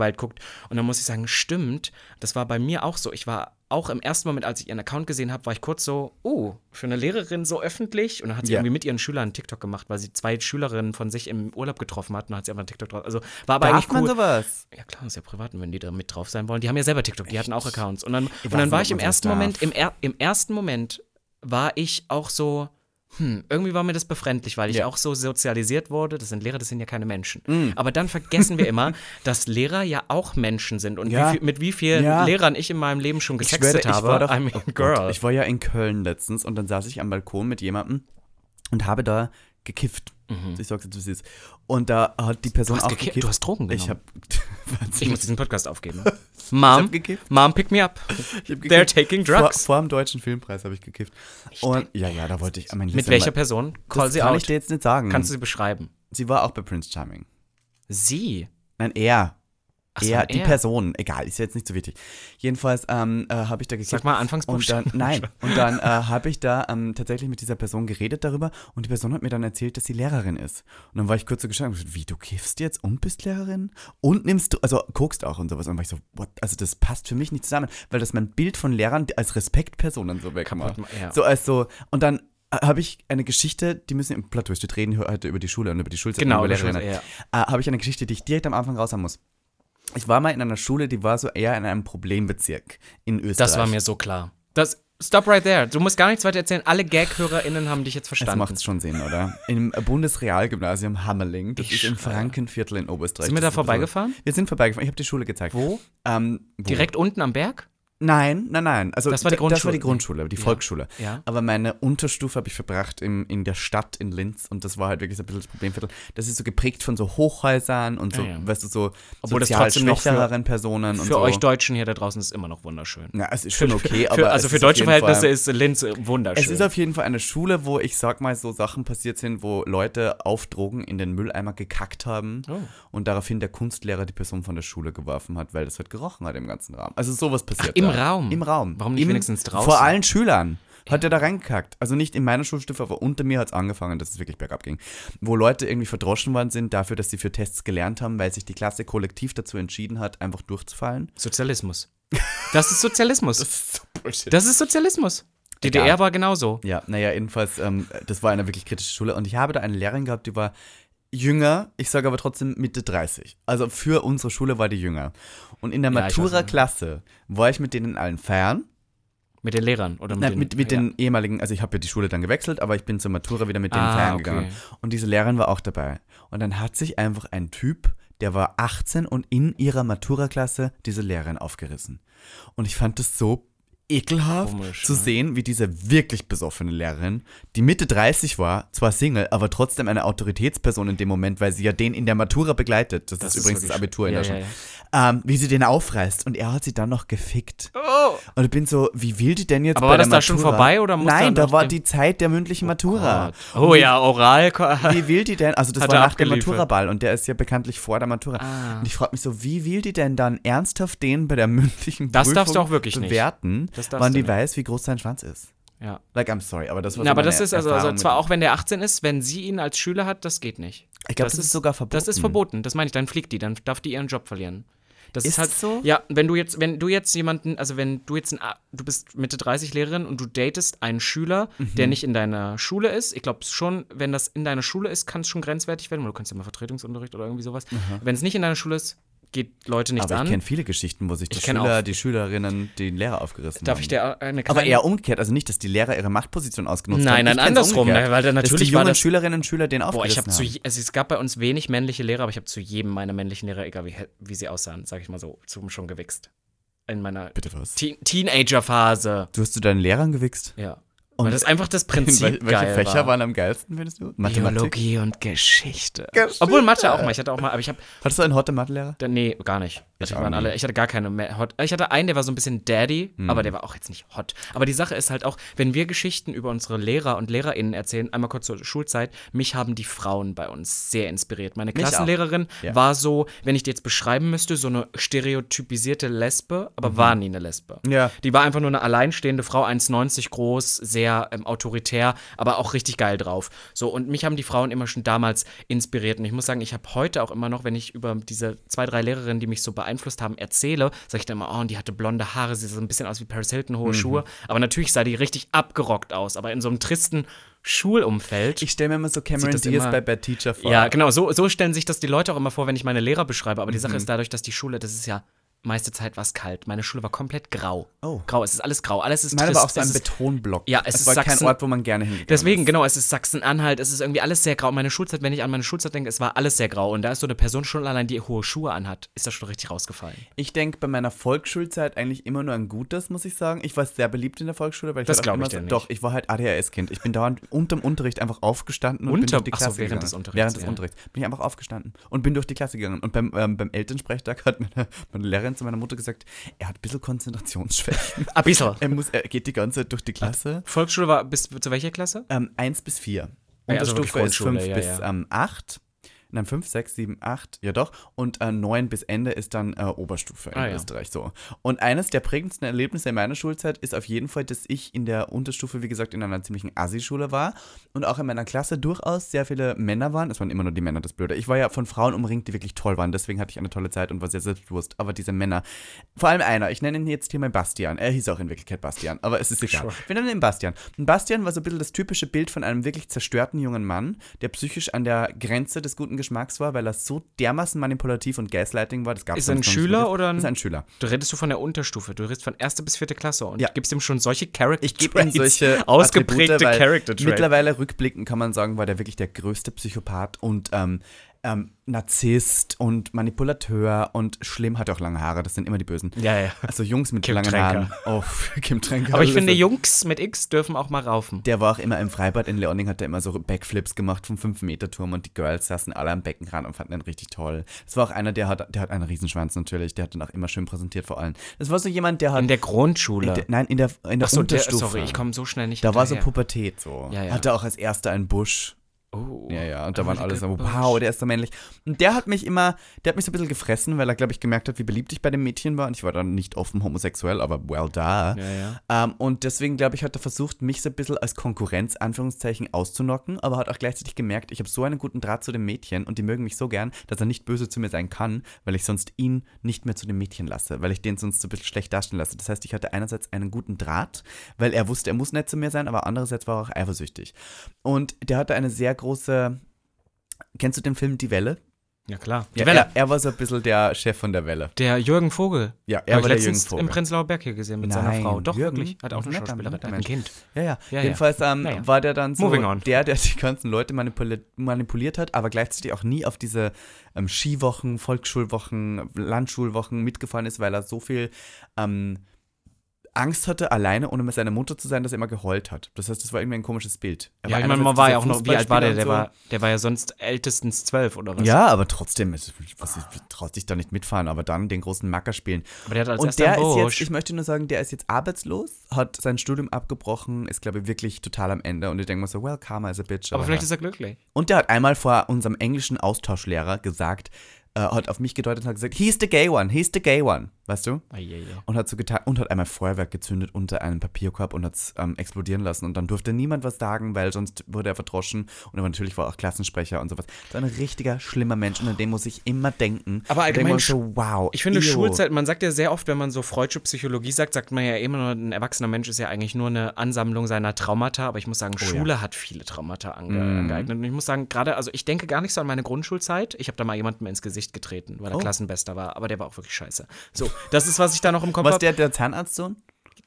gelangweilt guckt. Und dann muss ich sagen, stimmt, das war bei mir auch so. Ich war auch im ersten Moment, als ich ihren Account gesehen habe, war ich kurz so, oh, für eine Lehrerin so öffentlich. Und dann hat sie Ja. irgendwie mit ihren Schülern einen TikTok gemacht, weil sie zwei Schülerinnen von sich im Urlaub getroffen hat. Und dann hat sie einfach einen TikTok drauf. Also war aber Darf eigentlich man cool. sowas? Ja klar, ist ja privat, und wenn die da mit drauf sein wollen. Die haben ja selber TikTok, die hatten auch Accounts. Und dann, und weiß dann nicht, war ob ich im man ersten darf. Moment, im, er, im ersten Moment war ich auch so, hm, irgendwie war mir das befremdlich, weil ich Ja. auch so sozialisiert wurde. Das sind Lehrer, das sind ja keine Menschen. Aber dann vergessen wir immer, dass Lehrer ja auch Menschen sind. Und Ja. wie viel, mit wie vielen Ja. Lehrern ich in meinem Leben schon Ich gesextet schwöre, habe. war doch, I mean, oh Gott, ich war ja in Köln letztens und dann saß ich am Balkon mit jemandem und habe da gekifft. Ich sag's jetzt, wie es ist. Und da hat die Person Mhm. Du hast auch gekifft? Du hast Drogen Ich genommen? habe ich muss diesen Podcast aufgeben. Mom. Mom, pick me up. Ich hab They're taking Vor, drugs. vor dem Deutschen Filmpreis habe ich gekifft. Und ja, ja, da wollte ich. Mit welcher mal- Person? Call sie kann out. ich dir jetzt nicht sagen. Kannst du sie beschreiben? sie war auch bei Prince Charming. Sie? Nein, er. Ach, er, die er. Person. Egal, ist ja jetzt nicht so wichtig. Jedenfalls ähm, äh, habe ich da gekifft. Sag mal Und dann, Anfangsbuchstaben. nein, und dann äh, habe ich da ähm, tatsächlich mit dieser Person geredet darüber und die Person hat mir dann erzählt, dass sie Lehrerin ist. Und dann war ich kurz so geschockt wie, du kiffst jetzt und bist Lehrerin? Und nimmst du, also guckst auch und sowas. Und dann war ich so, what? Also das passt für mich nicht zusammen, weil das mein Bild von Lehrern als Respektpersonen so ma- ja. So als so, und dann äh, habe ich eine Geschichte, die müssen im Plateau, wir reden heute über die Schule und über die Schulzeit Genau, über Lehrerinnen. Schulzeit, Äh, habe ich eine Geschichte, die ich direkt am Anfang raus haben muss. Ich war mal in einer Schule, die war so eher in einem Problembezirk in Österreich. Das war mir so klar. Das, stop right there. Du musst gar nichts weiter erzählen. Alle Gag-HörerInnen haben dich jetzt Das verstanden. macht's schon Sinn, oder? Im Bundesrealgymnasium Hammerling, das Ich ist im. Frankenviertel in Oberösterreich. Sind wir Das da vorbeigefahren? Wir sind vorbeigefahren. Ich habe die Schule gezeigt. Wo? Ähm, wo? Direkt unten am Berg? Nein, nein, nein. Also Das war die d- Das war die Grundschule. Grundschule, die Ja. Volksschule. Ja. Aber meine Unterstufe habe ich verbracht in, in der Stadt in Linz und das war halt wirklich so ein bisschen das Problemviertel. Das ist so geprägt von so Hochhäusern und so, Ja, weißt du, so Obwohl das sozial trotzdem noch für- schwächereren Personen und Für so. euch Deutschen hier da draußen ist es immer noch wunderschön. Ja, es ist schon okay, aber für, also für ist auf deutsche jeden Fall- Verhältnisse ist Linz wunderschön. Es ist auf jeden Fall eine Schule, wo ich sag mal so Sachen passiert sind, wo Leute auf Drogen in den Mülleimer gekackt haben Oh. und daraufhin der Kunstlehrer die Person von der Schule geworfen hat, weil das halt gerochen hat im ganzen Raum. Also sowas passiert. Im. Raum? Im Raum. Warum nicht Im, wenigstens draußen? Vor allen Schülern. Hat er da reingekackt. Also nicht in meiner Schulstufe, aber unter mir hat es angefangen, dass es wirklich bergab ging. Wo Leute irgendwie verdroschen worden sind dafür, dass sie für Tests gelernt haben, weil sich die Klasse kollektiv dazu entschieden hat, einfach durchzufallen. Sozialismus. Das ist Sozialismus. das, ist so Bullshit. ist Sozialismus. DDR Egal. war genauso. Ja, naja, jedenfalls, ähm, das war eine wirklich kritische Schule und ich habe da eine Lehrerin gehabt, die war jünger, ich sage aber trotzdem Mitte 30. Also für unsere Schule war die jünger. Und in der Ja, Matura-Klasse war ich mit denen allen feiern. Mit den Lehrern oder mit Nein, den, mit, mit ja. den ehemaligen, also ich habe ja die Schule dann gewechselt, aber ich bin zur Matura wieder mit denen Ah, feiern okay. gegangen. Und diese Lehrerin war auch dabei. Und dann hat sich einfach ein Typ, der war 18 und in ihrer Matura-Klasse diese Lehrerin aufgerissen. Und ich fand das so ekelhaft Komisch, zu ne? sehen, wie diese wirklich besoffene Lehrerin, die Mitte 30 war, zwar Single, aber trotzdem eine Autoritätsperson in dem Moment, weil sie ja den in der Matura begleitet. Das, Das ist ist übrigens das Abitur in ja, der ja, Schule. Ähm, wie sie den aufreißt und er hat sie dann noch gefickt. Oh. Und ich bin so, wie will die denn jetzt Aber war das da schon vorbei oder muss Nein, da war die Zeit der mündlichen Matura. Gott. Oh ja, Oral. Wie will die denn? Also das war nach dem. Maturaball und der ist ja bekanntlich vor der Matura. Ah. Und ich frage mich so, wie will die denn dann ernsthaft den bei der mündlichen Das Prüfung darfst du auch wirklich nicht. bewerten, Das du die nicht. weiß, wie groß sein Schwanz ist? Ja. Like, I'm sorry, aber das war Na, so aber das ist also, also zwar auch wenn der 18 ist, wenn sie ihn als Schüler hat, das geht nicht. Ich glaube, das, ist sogar verboten. Das ist verboten, das meine ich, dann fliegt die, dann darf die ihren Job verlieren. Das ist, Ist halt so? Ja, wenn du jetzt, wenn du jetzt jemanden, also wenn du jetzt ein, du bist Mitte 30 Lehrerin und du datest einen Schüler, der Mhm. nicht in deiner Schule ist, ich glaube schon, wenn das in deiner Schule ist, kann es schon grenzwertig werden, weil du kannst ja mal Vertretungsunterricht oder irgendwie sowas. Wenn es nicht in deiner Schule ist, geht Leute nichts Aber ich an. kenne viele Geschichten, wo sich die Schüler, auch- die Schülerinnen, die Lehrer aufgerissen Darf haben. ich dir eine aber kleine eher umgekehrt, also nicht, dass die Lehrer ihre Machtposition ausgenutzt Nein, haben. nein, kenn's andersrum, umgekehrt. weil da dass natürlich die war jungen das- Schülerinnen und Schüler den Boah, ich aufgerissen habe zu, also es gab bei uns wenig männliche Lehrer, aber ich habe zu jedem meiner männlichen Lehrer, egal wie, wie sie aussahen, sag ich mal so, zum schon gewichst. In meiner? Teen Teenager-Phase. Du hast zu deinen Lehrern gewichst? Ja. Und Weil das einfach das Wel Prinzip welche geil Fächer war. waren am geilsten, findest du? Mathematik? Biologie und Geschichte. Geschichte. Obwohl Mathe auch mal. Ich hatte auch mal, aber ich habe Hattest du einen hotte Mathelehrer? Nee, gar nicht. Ich, waren alle, ich hatte gar keine mehr hot. Ich hatte einen, der war so ein bisschen Daddy, Hm. aber der war auch jetzt nicht hot. Aber die Sache ist halt auch, wenn wir Geschichten über unsere Lehrer und LehrerInnen erzählen, einmal kurz zur Schulzeit, mich haben die Frauen bei uns sehr inspiriert. Meine. Klassenlehrerin Ja. war so, wenn ich die jetzt beschreiben müsste, so eine stereotypisierte Lesbe, aber war nie eine Lesbe. Mhm. Ja. Die war einfach nur eine alleinstehende Frau, 1,90 groß, sehr ähm, autoritär, aber auch richtig geil drauf. So, und mich haben die Frauen immer schon damals inspiriert. Und ich muss sagen, ich habe heute auch immer noch, wenn ich über diese zwei, drei Lehrerinnen, die mich so beeinflusst haben, erzähle, sage ich dann immer, oh, und die hatte blonde Haare, sie sah so ein bisschen aus wie Paris Hilton, Mhm. hohe Schuhe. Aber natürlich sah die richtig abgerockt aus, aber in so einem tristen Schulumfeld. Ich stelle mir immer so Cameron Diaz bei Bad Teacher vor. ja, genau, so, so stellen sich das die Leute auch immer vor, wenn ich meine Lehrer beschreibe. Aber die Mhm. Sache ist dadurch, dass die Schule, das ist ja meiste Zeit war es kalt. Meine Schule war komplett grau. Oh. Grau, es ist alles grau, alles ist Meine trist. war auch so es ein Betonblock. Ja, es ist war kein Sachsen- Ort, wo man gerne hingegangen Deswegen, ist. genau, es ist Sachsen-Anhalt, es ist irgendwie alles sehr grau. Meine Schulzeit, wenn ich an meine Schulzeit denke, es war alles sehr grau. Und da ist so eine Person schon allein, die hohe Schuhe anhat, ist das schon richtig rausgefallen. Ich denke bei meiner Volksschulzeit eigentlich immer nur an Gutes, muss ich sagen. Ich war sehr beliebt in der Volksschule, weil ich Das halt auch glaub immer ich so, nicht. Doch, ich war halt ADHS-Kind. Ich bin dauernd unterm Unterricht einfach aufgestanden und Unter- bin durch die ach so, Klasse während gegangen. des Unterrichts, Während des ja. Unterrichts bin ich einfach aufgestanden und bin durch die Klasse gegangen. Und beim, ähm, beim Elternsprechtag hat meine, meine Lehrerin zu meiner Mutter gesagt, er hat ein bisschen Konzentrationsschwächen. Ein bisschen. er, muss, er geht die ganze Zeit durch die Klasse. Volksschule war bis zu welcher Klasse? Ähm, 1 bis 4. Ja, also wirklich Unterstufe ist Grundschule, 5 ja, bis ja. Ähm, 8. Nein, 5, 6, 7, 8, ja doch. Und äh, 9 bis Ende ist dann äh, Oberstufe in Ah, ja. Österreich so. Und eines der prägendsten Erlebnisse in meiner Schulzeit ist auf jeden Fall, dass ich in der Unterstufe, wie gesagt, in einer ziemlichen Assi-Schule war und auch in meiner Klasse durchaus sehr viele Männer waren. Es waren immer nur die Männer, das Blöde. Ich war ja von Frauen umringt, die wirklich toll waren, deswegen hatte ich eine tolle Zeit und war sehr selbstbewusst. Aber diese Männer, vor allem einer, ich nenne ihn jetzt hier mal Bastian. Er hieß auch in Wirklichkeit Bastian, aber es ist egal. Sure. Wir nennen ihn Bastian. Und Bastian war so ein bisschen das typische Bild von einem wirklich zerstörten jungen Mann, der psychisch an der Grenze des guten Geschmacks war, weil er so dermaßen manipulativ und Gaslighting war. Das gab's Ist er ein Schüler oder ein- Ist ein Schüler. Du redest du von der Unterstufe. Du redest von erste bis vierte Klasse und Ja. gibst ihm schon solche Character Ich gebe ihm solche ausgeprägte Attribute, Character Traits. Mittlerweile rückblickend kann man sagen, war der wirklich der größte Psychopath und ähm, ähm, Narzisst und Manipulateur und schlimm, hat auch lange Haare, das sind immer die Bösen. Ja, ja. Also Jungs mit Kim langen Tränker. Haaren. Oh, Kim Tränker. Aber ich finde, so. Jungs mit X dürfen auch mal raufen. Der war auch immer im Freibad in Leoning, hat er immer so Backflips gemacht vom 5-Meter-Turm und die Girls saßen alle am Beckenrand und fanden ihn richtig toll. Das war auch einer, der hat, der hat einen Riesenschwanz natürlich, der hat dann auch immer schön präsentiert vor allem. Das war so jemand, der hat. In der Grundschule. in der, nein, in der, in der Achso, der, Unterstufe. sorry, ich komme so schnell nicht Da war so hinterher. Pubertät so. Ja, ja. Hatte auch als erster einen Busch. Oh. Ja, ja, und da waren alle so, wow, der ist so männlich. Und der hat mich immer, der hat mich so ein bisschen gefressen, weil er, glaube ich, gemerkt hat, wie beliebt ich bei dem Mädchen war. Und ich war dann nicht offen homosexuell, aber well da. Ja, ja. Ähm, und deswegen, glaube ich, hat er versucht, mich so ein bisschen als Konkurrenz, Anführungszeichen, auszunocken, aber hat auch gleichzeitig gemerkt, ich habe so einen guten Draht zu dem Mädchen und die mögen mich so gern, dass er nicht böse zu mir sein kann, weil ich sonst ihn nicht mehr zu dem Mädchen lasse, weil ich den sonst so ein bisschen schlecht dastehen lasse. Das heißt, ich hatte einerseits einen guten Draht, weil er wusste, er muss nett zu mir sein, aber andererseits war er auch eifersüchtig. Und der hatte eine sehr große. Kennst du den Film Die Welle? Ja, klar. Die Ja, Welle. Er, er war so ein bisschen der Chef von der Welle. Der Jürgen Vogel. Ja, er Hab war der Jürgen Vogel. im Prenzlauer Berg hier gesehen mit seiner Nein, Frau. Doch, Jürgen? wirklich. Hat auch Ein eine Schauspielerin, hat ein. Kind. Ja, ja. Ja, ja. Jedenfalls ähm, Naja. war der dann so der, der die ganzen Leute manipuli manipuliert hat, aber gleichzeitig auch nie auf diese ähm, Skiwochen, Volksschulwochen, Landschulwochen mitgefahren ist, weil er so viel ähm, Angst hatte, alleine, ohne mit seiner Mutter zu sein, dass er immer geheult hat. Das heißt, das war irgendwie ein komisches Bild. Er Ja, war ich meine, man war ja auch noch, wie alt war der? Der Fußballspieler war, der war ja sonst ältestens zwölf oder was? Ja, aber trotzdem, was, traut sich da nicht mitfahren, aber dann den großen Macker spielen. Aber der hat als Und der ist jetzt, ich möchte nur sagen, der ist jetzt arbeitslos, hat sein Studium abgebrochen, ist, glaube ich, wirklich total am Ende. Und ich denke mir so, well, Karma is a bitch. Aber vielleicht ja. ist er glücklich. Und der hat einmal vor unserem englischen Austauschlehrer gesagt, äh, hat auf mich gedeutet und hat gesagt, he's the gay one, he's the gay one. Weißt du? Eieiei. Und hat so getan und hat einmal Feuerwerk gezündet unter einem Papierkorb und hat es ähm, explodieren lassen. Und dann durfte niemand was sagen, weil sonst wurde er verdroschen. Und er war natürlich war auch Klassensprecher und sowas. So ein richtiger schlimmer Mensch und an den muss ich immer denken. Aber allgemein so, wow. Ich finde ew. Schulzeit, man sagt ja sehr oft, wenn man so freudsche Psychologie sagt, sagt man ja immer nur, ein erwachsener Mensch ist ja eigentlich nur eine Ansammlung seiner Traumata, aber ich muss sagen, Schule hat viele Traumata ange Mm. angeeignet. Und ich muss sagen, gerade, also ich denke gar nicht so an meine Grundschulzeit. Ich habe da mal jemandem ins Gesicht getreten, weil er Oh. Klassenbester war, aber der war auch wirklich scheiße. So, das ist, was ich da noch im Kopf Was habe. der, der Zahnarztsohn?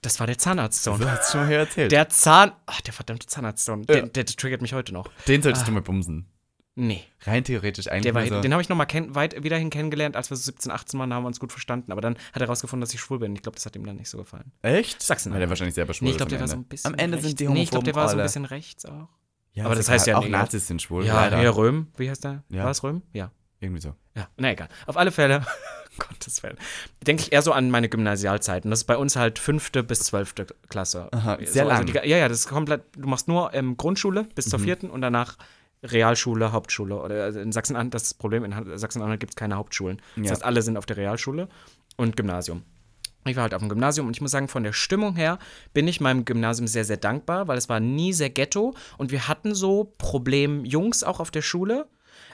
Das war der Zahnarztsohn. Du hast schon mal hier erzählt. Der Zahn. Ach, der verdammte Zahnarztsohn. Ja. Der, der, triggert mich heute noch. den solltest du mal bumsen. Nee. Rein theoretisch eigentlich. War, so. Den habe ich noch mal kenn weit wiederhin kennengelernt, als wir so 17, 18 waren, haben wir uns gut verstanden. Aber dann hat er herausgefunden, dass ich schwul bin. Ich glaube, das hat ihm dann nicht so gefallen. Echt? Sachsen. Weil der wahrscheinlich selber schwul Nee, ich glaube, am der war so Ende. ein bisschen Am Ende rechts. sind die Nee, ich glaube, der war so ein bisschen rechts auch. Ja, aber das heißt ja Auch nicht- Nazis sind schwul. Ja. Herr Röhm, wie heißt der? Ja. War es Röhm? Ja. Irgendwie so. Ja, na egal. Auf alle Fälle, Gottes Willen, denke ich eher so an meine Gymnasialzeiten. Das ist bei uns halt fünfte bis zwölfte Klasse. Aha, sehr so, lang. Also die, ja, ja, das ist komplett, du machst nur ähm, Grundschule bis Mhm. zur vierten und danach Realschule, Hauptschule. Oder also in Sachsen-Anhalt, das das Problem, in Sachsen-Anhalt gibt es keine Hauptschulen. Das Ja. heißt, alle sind auf der Realschule und Gymnasium. Ich war halt auf dem Gymnasium und ich muss sagen, von der Stimmung her bin ich meinem Gymnasium sehr, sehr dankbar, weil es war nie sehr ghetto und wir hatten so Problem-Jungs auch auf der Schule.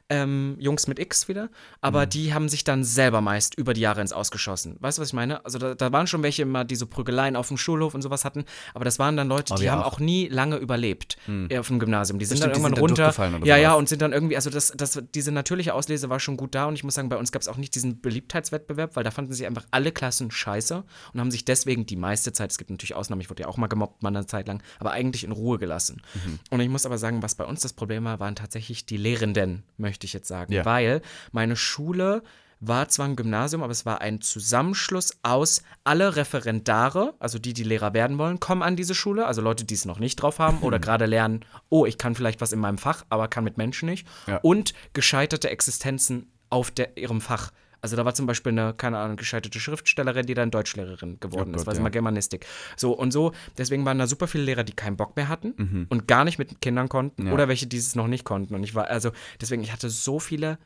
Ähm, Jungs mit X wieder, aber Mhm. die haben sich dann selber meist über die Jahre ins Ausgeschossen. Weißt du, was ich meine? Also da, da waren schon welche immer, die so Prügeleien auf dem Schulhof und sowas hatten, aber das waren dann Leute, Oh, die haben auch. auch nie lange überlebt äh, auf dem Gymnasium. Die sind stimmt, dann die irgendwann sind dann runter. ja, ja, sowas. und sind dann irgendwie, also das, das, diese natürliche Auslese war schon gut da und ich muss sagen, bei uns gab es auch nicht diesen Beliebtheitswettbewerb, weil da fanden sich einfach alle Klassen scheiße und haben sich deswegen die meiste Zeit, es gibt natürlich Ausnahmen, ich wurde ja auch mal gemobbt, mal eine Zeit lang, aber eigentlich in Ruhe gelassen. Mhm. Und ich muss aber sagen, was bei uns das Problem war, waren tatsächlich die Lehrenden, möchte ich jetzt sagen, Ja. weil meine Schule war zwar ein Gymnasium, aber es war ein Zusammenschluss aus alle Referendare, also die, die Lehrer werden wollen, kommen an diese Schule, also Leute, die es noch nicht drauf haben oder gerade lernen, oh, ich kann vielleicht was in meinem Fach, aber kann mit Menschen nicht. Ja. Und gescheiterte Existenzen auf der, ihrem Fach. Also da war zum Beispiel eine, keine Ahnung, gescheiterte Schriftstellerin, die dann Deutschlehrerin geworden Oh ist, Gott, weil sie ja. mal Germanistik. So und so, deswegen waren da super viele Lehrer, die keinen Bock mehr hatten Mhm. und gar nicht mit Kindern konnten Ja. oder welche, die es noch nicht konnten. Und ich war, also deswegen, ich hatte so viele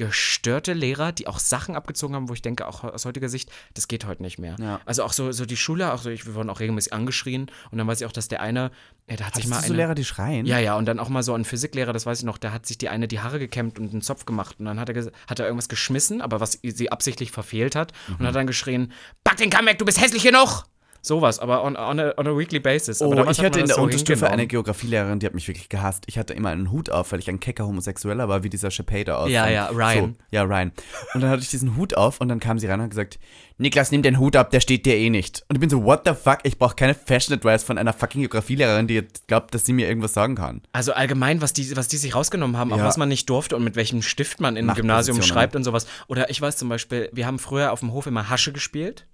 gestörte Lehrer, die auch Sachen abgezogen haben, wo ich denke, auch aus heutiger Sicht, das geht heute nicht mehr. Ja. Also auch so, so die Schule, auch so, ich, wir wurden auch regelmäßig angeschrien und dann weiß ich auch, dass der eine, ja, da hat sich Hattest mal du so eine, Lehrer, die schreien? ja, ja, und dann auch mal so ein Physiklehrer, das weiß ich noch, da hat sich die eine die Haare gekämmt und einen Zopf gemacht und dann hat er, hat er irgendwas geschmissen, aber was sie absichtlich verfehlt hat und hat dann geschrien, pack den Kamm weg, du bist hässlich genug! Sowas, aber on, on, a, on a weekly basis. aber Oh, ich hatte in der so Unterstufe eine Geografielehrerin, die hat mich wirklich gehasst. Ich hatte immer einen Hut auf, weil ich ein kecker Homosexueller war, wie dieser Shapader aus. Ja, ja, Ryan. So, ja, Ryan. Und dann hatte ich diesen Hut auf und dann kam sie rein und hat gesagt, Niklas, nimm den Hut ab, der steht dir eh nicht. Und ich bin so, what the fuck? Ich brauche keine Fashion Advice von einer fucking Geografielehrerin, die jetzt glaubt, dass sie mir irgendwas sagen kann. Also allgemein, was die, was die sich rausgenommen haben, auch Ja. was man nicht durfte und mit welchem Stift man Machtpositionen. Gymnasium schreibt und sowas. Oder ich weiß zum Beispiel, wir haben früher auf dem Hof immer Hasche gespielt.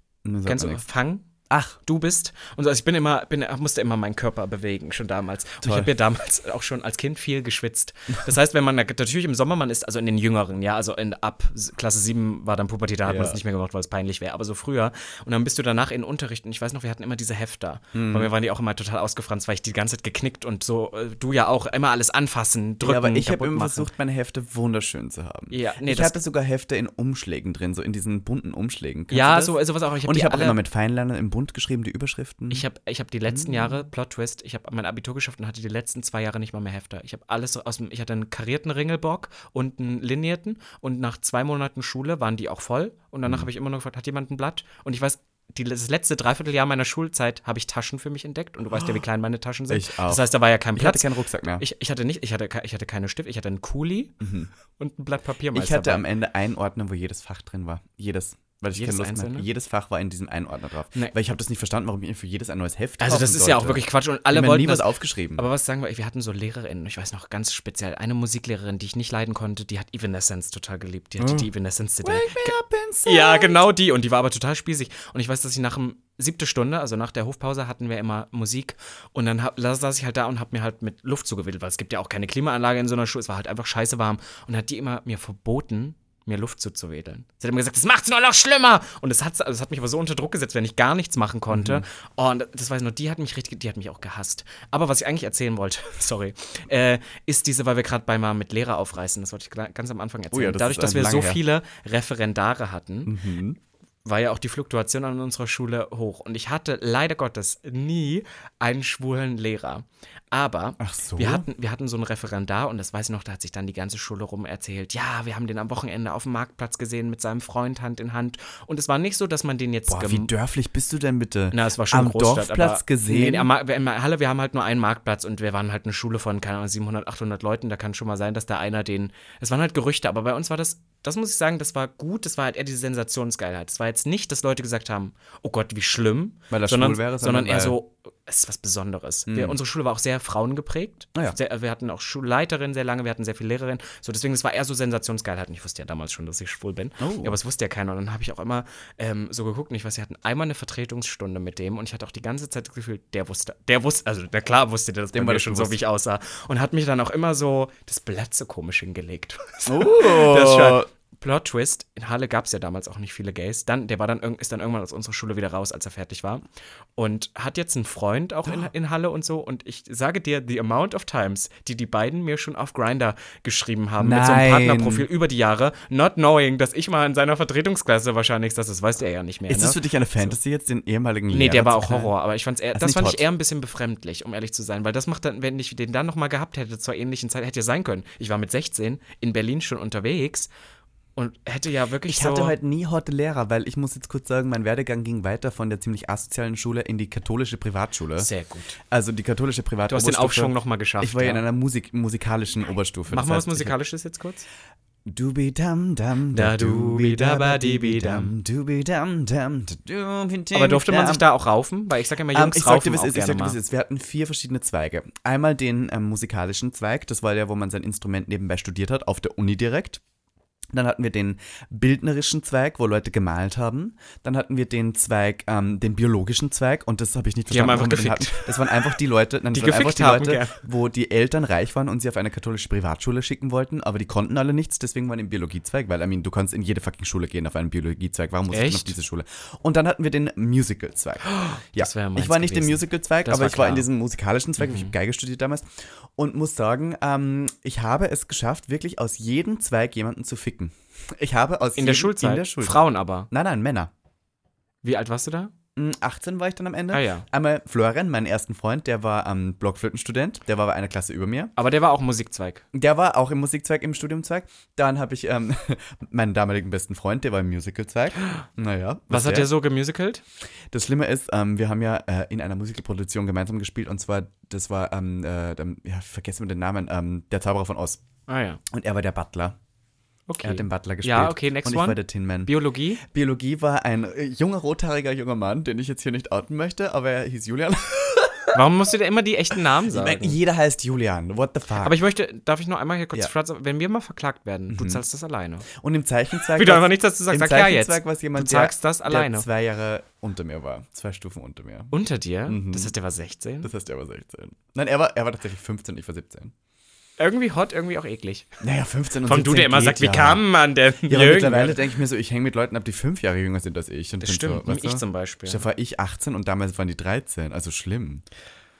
Kennst du. Fang? Ach, du bist. Und so, also ich bin immer, bin, musste immer meinen Körper bewegen, schon damals. Und ich habe ja damals auch schon als Kind viel geschwitzt. Das heißt, wenn man natürlich im Sommer, man ist, also in den Jüngeren, ja, also in, ab Klasse 7 war dann Pubertät, da hat man Ja. es nicht mehr gemacht, weil es peinlich wäre, aber so früher. Und dann bist du danach in Unterricht und ich weiß noch, wir hatten immer diese Hefter. Hm. Bei mir waren die auch immer total ausgefranst, weil ich die ganze Zeit geknickt und so, äh, du ja auch, immer alles anfassen, drücken, ja, aber ich habe immer machen. versucht, meine Hefte wunderschön zu haben. Ja, nee, ich das- hatte sogar Hefte in Umschlägen drin, so in diesen bunten Umschlägen. Kennst Ja, so, sowas auch. Ich Und ich habe immer mit Feinliner im Bund geschrieben, die Überschriften. Ich habe ich hab die Hm. letzten Jahre, Plot Twist, ich habe mein Abitur geschafft und hatte die letzten zwei Jahre nicht mal mehr Hefter. Ich habe alles aus dem, ich hatte einen karierten Ringelbock und einen linierten und nach zwei Monaten Schule waren die auch voll und Hm. danach habe ich immer noch gefragt, hat jemand ein Blatt? Und ich weiß, die, das letzte Dreivierteljahr meiner Schulzeit habe ich Taschen für mich entdeckt und du weißt ja, wie klein meine Taschen sind. Ich auch. Das heißt, da war ja kein ich hatte Platz. keinen Rucksack mehr. Ich, ich hatte nicht, ich hatte, ich hatte keine Stift, ich hatte einen Kuli und ein Blatt Papier. Mhm. Ich hatte dabei. am Ende einen Ordner, wo jedes Fach drin war. Jedes. Weil ich Jedes keine Lust hatte. Jedes Fach war in diesem einen Ordner drauf. Nee. Weil ich habe das nicht verstanden, warum ich für jedes ein neues Heft Also das ist ja auch sollte. wirklich Quatsch und Ich alle habe mir wollten nie was das, aufgeschrieben. Aber was sagen wir, wir hatten so LehrerInnen, ich weiß noch ganz speziell, eine Musiklehrerin, die ich nicht leiden konnte, die hat Evanescence total geliebt. Die hatte die Evanescence-CD. Ja, genau die. Und die war aber total spießig. Und ich weiß, dass ich nach dem siebte Stunde, also nach der Hofpause, hatten wir immer Musik. Und dann hab, saß ich halt da und hab mir halt mit Luft zugewedelt, weil es gibt ja auch keine Klimaanlage in so einer Schule. Es war halt einfach scheiße warm. Und hat die immer mir verboten, mir Luft zuzuwedeln. Sie hat immer gesagt, das macht's nur noch schlimmer. Und das hat, also das hat mich aber so unter Druck gesetzt, wenn ich gar nichts machen konnte. Oh, und das weiß ich noch, die hat mich richtig, die hat mich auch gehasst. Aber was ich eigentlich erzählen wollte, sorry, äh, ist diese, weil wir gerade bei mal mit Lehrer aufreißen, das wollte ich ganz am Anfang erzählen. Oh ja, das Dadurch, dass äh, wir so her. viele Referendare hatten, war ja auch die Fluktuation an unserer Schule hoch. Und ich hatte leider Gottes nie einen schwulen Lehrer. Aber so. wir, hatten, wir hatten so einen Referendar und das weiß ich noch, da hat sich dann die ganze Schule rum erzählt. Ja, wir haben den am Wochenende auf dem Marktplatz gesehen mit seinem Freund Hand in Hand. Und es war nicht so, dass man den jetzt Boah, wie dörflich bist du denn bitte? na, es war schon Am Großstadt, Dorfplatz aber, gesehen? Nee, am in der Halle, wir haben halt nur einen Marktplatz und wir waren halt eine Schule von, keine Ahnung, 700, 800 Leuten. Da kann schon mal sein, dass da einer den. Es waren halt Gerüchte, aber bei uns war das, das muss ich sagen, das war gut. Das war halt eher diese Sensationsgeilheit. Es war jetzt nicht, dass Leute gesagt haben, oh Gott, wie schlimm. Weil er sondern, schwul wäre, sondern eher so, es ist was Besonderes. Wir, unsere Schule war auch sehr frauengeprägt. Ah ja. sehr, wir hatten auch Schulleiterinnen sehr lange, wir hatten sehr viele Lehrerinnen. So, deswegen, es war eher so Sensationsgeilheit. Und ich wusste ja damals schon, dass ich schwul bin. Oh. Ja, aber es wusste ja keiner. Und dann habe ich auch immer ähm, so geguckt und ich weiß, wir hatten einmal eine Vertretungsstunde mit dem und ich hatte auch die ganze Zeit das Gefühl, der wusste, der wusste, also na klar wusste der das Dem bei war mir das schon so, wie ich aussah. Und hat mich dann auch immer so das Blatt so komisch hingelegt. Oh. Das schon, Plot Twist, in Halle gab es ja damals auch nicht viele Gays. Dann, der war dann, ist dann irgendwann aus unserer Schule wieder raus, als er fertig war. Und hat jetzt einen Freund auch in, in Halle und so. Und ich sage dir, the amount of times, die die beiden mir schon auf Grinder geschrieben haben, mit so einem Nein. Partnerprofil über die Jahre, not knowing, dass ich mal in seiner Vertretungsklasse wahrscheinlich saß, das weiß der ja nicht mehr. Ist ne? es für dich eine Fantasy, jetzt den ehemaligen Nee, Lehrer der war auch? Horror, aber ich fand's eher, Das ist das fand hot. ich eher ein bisschen befremdlich, um ehrlich zu sein, weil das macht dann, wenn ich den dann nochmal gehabt hätte zur ähnlichen Zeit, hätte ja sein können. Ich war mit 16 in Berlin schon unterwegs und hätte ja wirklich Ich so. hatte halt nie hotte Lehrer, weil ich muss jetzt kurz sagen, mein Werdegang ging weiter von der ziemlich asozialen Schule in die katholische Privatschule. sehr gut. Also die katholische Du Privatschule. hast den Aufschwung nochmal geschafft. Ich war ja in einer Musik, musikalischen Oberstufe. Mach das mal was heißt, ich Musikalisches jetzt kurz. Dubi dam dam Da dubi da ba dibi dam. dubi dam dam Aber durfte man sich da auch raufen? Weil ich sag immer, Ähm, Jungs ich sag raufen was auch ist, ich gerne sag dir, was ist. Wir hatten vier verschiedene Zweige. Einmal den ähm, musikalischen Zweig, das war der, wo man sein Instrument nebenbei studiert hat, auf der Uni direkt. Dann hatten wir den bildnerischen Zweig, wo Leute gemalt haben. Dann hatten wir den Zweig, ähm, den biologischen Zweig, und das habe ich nicht Die haben verstanden. einfach gefickt. hatten. Das waren einfach die Leute, nein, das Die waren einfach die haben, Leute, gell. wo die Eltern reich waren und sie auf eine katholische Privatschule schicken wollten, aber die konnten alle nichts, deswegen waren im Biologiezweig, weil, I mean, du kannst in jede fucking Schule gehen auf einen Biologiezweig. Warum muss ich denn auf Echt? diese Schule? Und dann hatten wir den Musical-Zweig. Ja, das meins ich war nicht im gewesen. Musical-Zweig, Das aber war ich war in. Mhm. diesem musikalischen Zweig, ich habe Geige studiert damals und muss sagen, ähm, ich habe es geschafft, wirklich aus jedem Zweig jemanden zu ficken. Ich habe aus In der Schulzeit? In der Schulzeit. Frauen aber. Nein, nein, Männer. Wie alt warst du da? Mm, 18 war ich dann am Ende. Ah ja. Einmal Florian, meinen ersten Freund, der war ähm, Blockflötenstudent, der war bei einer Klasse über mir. Aber der war auch Musikzweig. Der war auch im Musikzweig, im Studiumzweig. Dann habe ich ähm, meinen damaligen besten Freund, der war im Musicalzweig. Naja. Was hat der? so gemusicalt? Das Schlimme ist, ähm, wir haben ja äh, in einer Musicalproduktion gemeinsam gespielt und zwar, das war, ähm, äh, ja, vergessen wir den Namen, ähm, der Zauberer von Oz. Ah ja. Und er war der Butler. Okay. Er hat den Butler gespielt. Ja, okay, next Und ich one. war der Tin Man. Biologie? Biologie war ein äh, junger, rothaariger junger Mann, den ich jetzt hier nicht outen möchte, aber er hieß Julian. Warum musst du dir immer die echten Namen sagen? jeder heißt Julian. What the fuck? Aber ich möchte, darf ich noch einmal hier kurz Ja. fragen, wenn wir mal verklagt werden, du zahlst das alleine. und im Zeichenzweig. Wie du war's- einfach nichts dazu sagst, Im sag ja jetzt. Es jemand, Du sagst der, das alleine. der zwei Jahre unter mir war. Zwei Stufen unter mir. Unter dir? Mhm. Das heißt, der war 16? Das heißt, er war 16. Nein, er war, er war tatsächlich 15, ich war 17. irgendwie hot, irgendwie auch eklig. Naja, 15 und du, 17 der immer sagt, wie ja. kam man denn? Ja, aber mittlerweile denke ich mir so, ich hänge mit Leuten ab, die fünf Jahre jünger sind als ich. Und Das stimmt, so, ich du? zum Beispiel. Da war ich 18 und damals waren die 13. Also schlimm.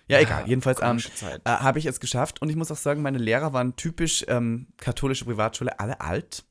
Ja, egal. Jedenfalls ähm, äh, habe ich es geschafft. Und ich muss auch sagen, meine Lehrer waren typisch ähm, katholische Privatschule, alle alt.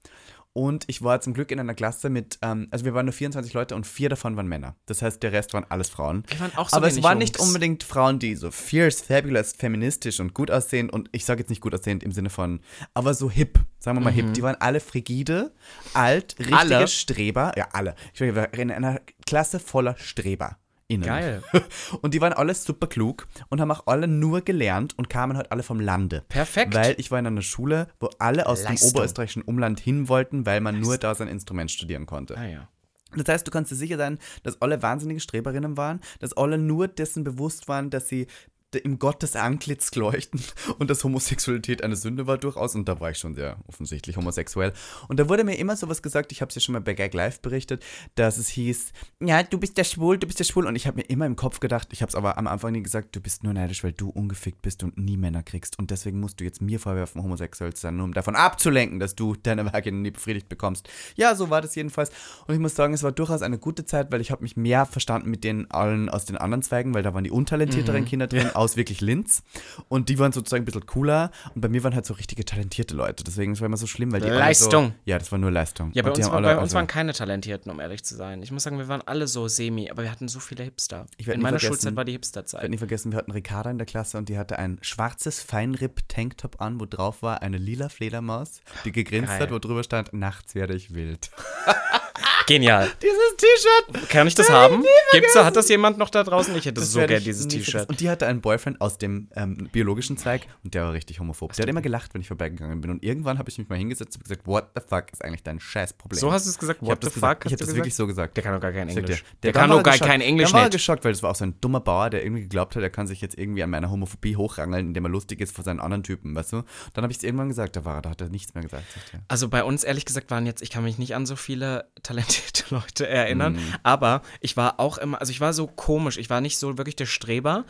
Und ich war zum Glück in einer Klasse mit, ähm, also wir waren nur 24 Leute und vier davon waren Männer. Das heißt, der Rest waren alles Frauen. Wir waren auch so Aber es waren nicht Jungs. unbedingt Frauen, die so fierce, fabulous, feministisch und gut aussehen. Und ich sage jetzt nicht gut aussehend im Sinne von, aber so hip, sagen wir mal hip. Die waren alle frigide, alt, richtige Mhm. Alle? Streber. Ja, alle. Ich war in einer Klasse voller Streber. Innen. Geil. Und die waren alle super klug und haben auch alle nur gelernt und kamen halt alle vom Lande. Perfekt. Weil ich war in einer Schule, wo alle aus Leistung. dem oberösterreichischen Umland hin wollten, weil man nur da sein Instrument studieren konnte. ah ja. Das heißt, du kannst dir sicher sein, dass alle wahnsinnige Streberinnen waren, dass alle nur dessen bewusst waren, dass sie im Gottes Antlitz leuchten und dass Homosexualität eine Sünde war durchaus. Und da war ich schon sehr offensichtlich homosexuell. Und da wurde mir immer sowas gesagt, ich habe es ja schon mal bei Gag Live berichtet, dass es hieß, ja, du bist ja schwul, du bist ja schwul. Und ich habe mir immer im Kopf gedacht, ich habe es aber am Anfang nie gesagt, du bist nur neidisch, weil du ungefickt bist und nie Männer kriegst. Und deswegen musst du jetzt mir vorwerfen, homosexuell zu sein, nur um davon abzulenken, dass du deine Vagina nie befriedigt bekommst. Ja, so war das jedenfalls. Und ich muss sagen, es war durchaus eine gute Zeit, weil ich habe mich mehr verstanden mit den allen aus den anderen Zweigen, weil da waren die untalentierteren Mhm. Kinder drin, aus wirklich Linz. Und die waren sozusagen ein bisschen cooler. Und bei mir waren halt so richtige talentierte Leute. Deswegen es war immer so schlimm, weil die alle Leistung. So, ja, das war nur Leistung. Ja, bei uns, war, alle, bei uns also- waren keine Talentierten, um ehrlich zu sein. Ich muss sagen, wir waren alle so semi, aber wir hatten so viele Hipster. In meiner Schulzeit war die Ich werde Hipsterzeit. nie vergessen, wir hatten Ricarda in der Klasse und die hatte ein schwarzes Feinripp-Tanktop an, wo drauf war eine lila Fledermaus, die gegrinst Geil. hat, wo drüber stand, nachts werde ich wild. Genial. Dieses T-Shirt! Kann ich das haben? Gibt's da, hat das jemand noch da draußen? Ich hätte so werde gern ich dieses T-Shirt. Und die hatte einen Boyfriend aus dem ähm, biologischen Zweig und der war richtig homophob. Der hat immer gelacht, wenn ich vorbeigegangen bin. Und irgendwann habe ich mich mal hingesetzt und gesagt, what the fuck ist eigentlich dein Scheißproblem? So hast du es gesagt? ich What the gesagt. fuck? Ich hast habe das wirklich so gesagt. Der kann doch gar kein Ich Englisch. dir, Der, dann kann doch gar geschockt. kein Englisch Dann war geschockt, weil das war auch so ein dummer Bauer, der irgendwie geglaubt hat, er kann sich jetzt irgendwie an meiner Homophobie hochrangeln, indem er lustig ist vor seinen anderen Typen, weißt du? Dann habe ich es irgendwann gesagt, da war er, da hat er nichts mehr gesagt. Sagt. Also bei uns, ehrlich gesagt, waren jetzt, ich kann mich nicht an so viele talentierte Leute erinnern, Mhm. aber ich war auch immer, also ich war so komisch, ich war nicht so wirklich der Streber,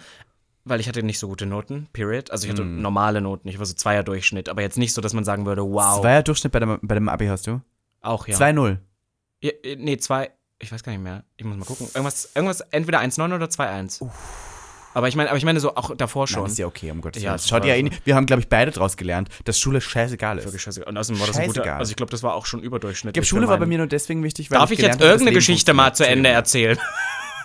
weil ich hatte nicht so gute Noten, period. Also ich hatte Mhm. normale Noten, ich war so Zweier-Durchschnitt, aber jetzt nicht so, dass man sagen würde, wow. Zweier Durchschnitt bei dem, bei dem Abi hast du? Auch, ja. 2-0. Ja, äh, nee, zwei. Ich weiß gar nicht mehr. Ich muss mal gucken. Irgendwas, irgendwas entweder 1-9 oder 2-1. Aber ich meine, aber ich meine so auch davor schon. Nein, ist ja okay, um Gottes Ja, Willen. es Schaut ja so. nicht. Wir haben, glaube ich, beide draus gelernt, dass Schule scheißegal ist. Wirklich scheißegal. Und außerdem war das ein guter. Scheißegal. Also ich glaube, das war auch schon Ich überdurchschnittlich. glaube, für Schule war bei mir nur deswegen wichtig, weil Darf ich gelernt jetzt irgendeine Geschichte mal zu. Ende erzählen?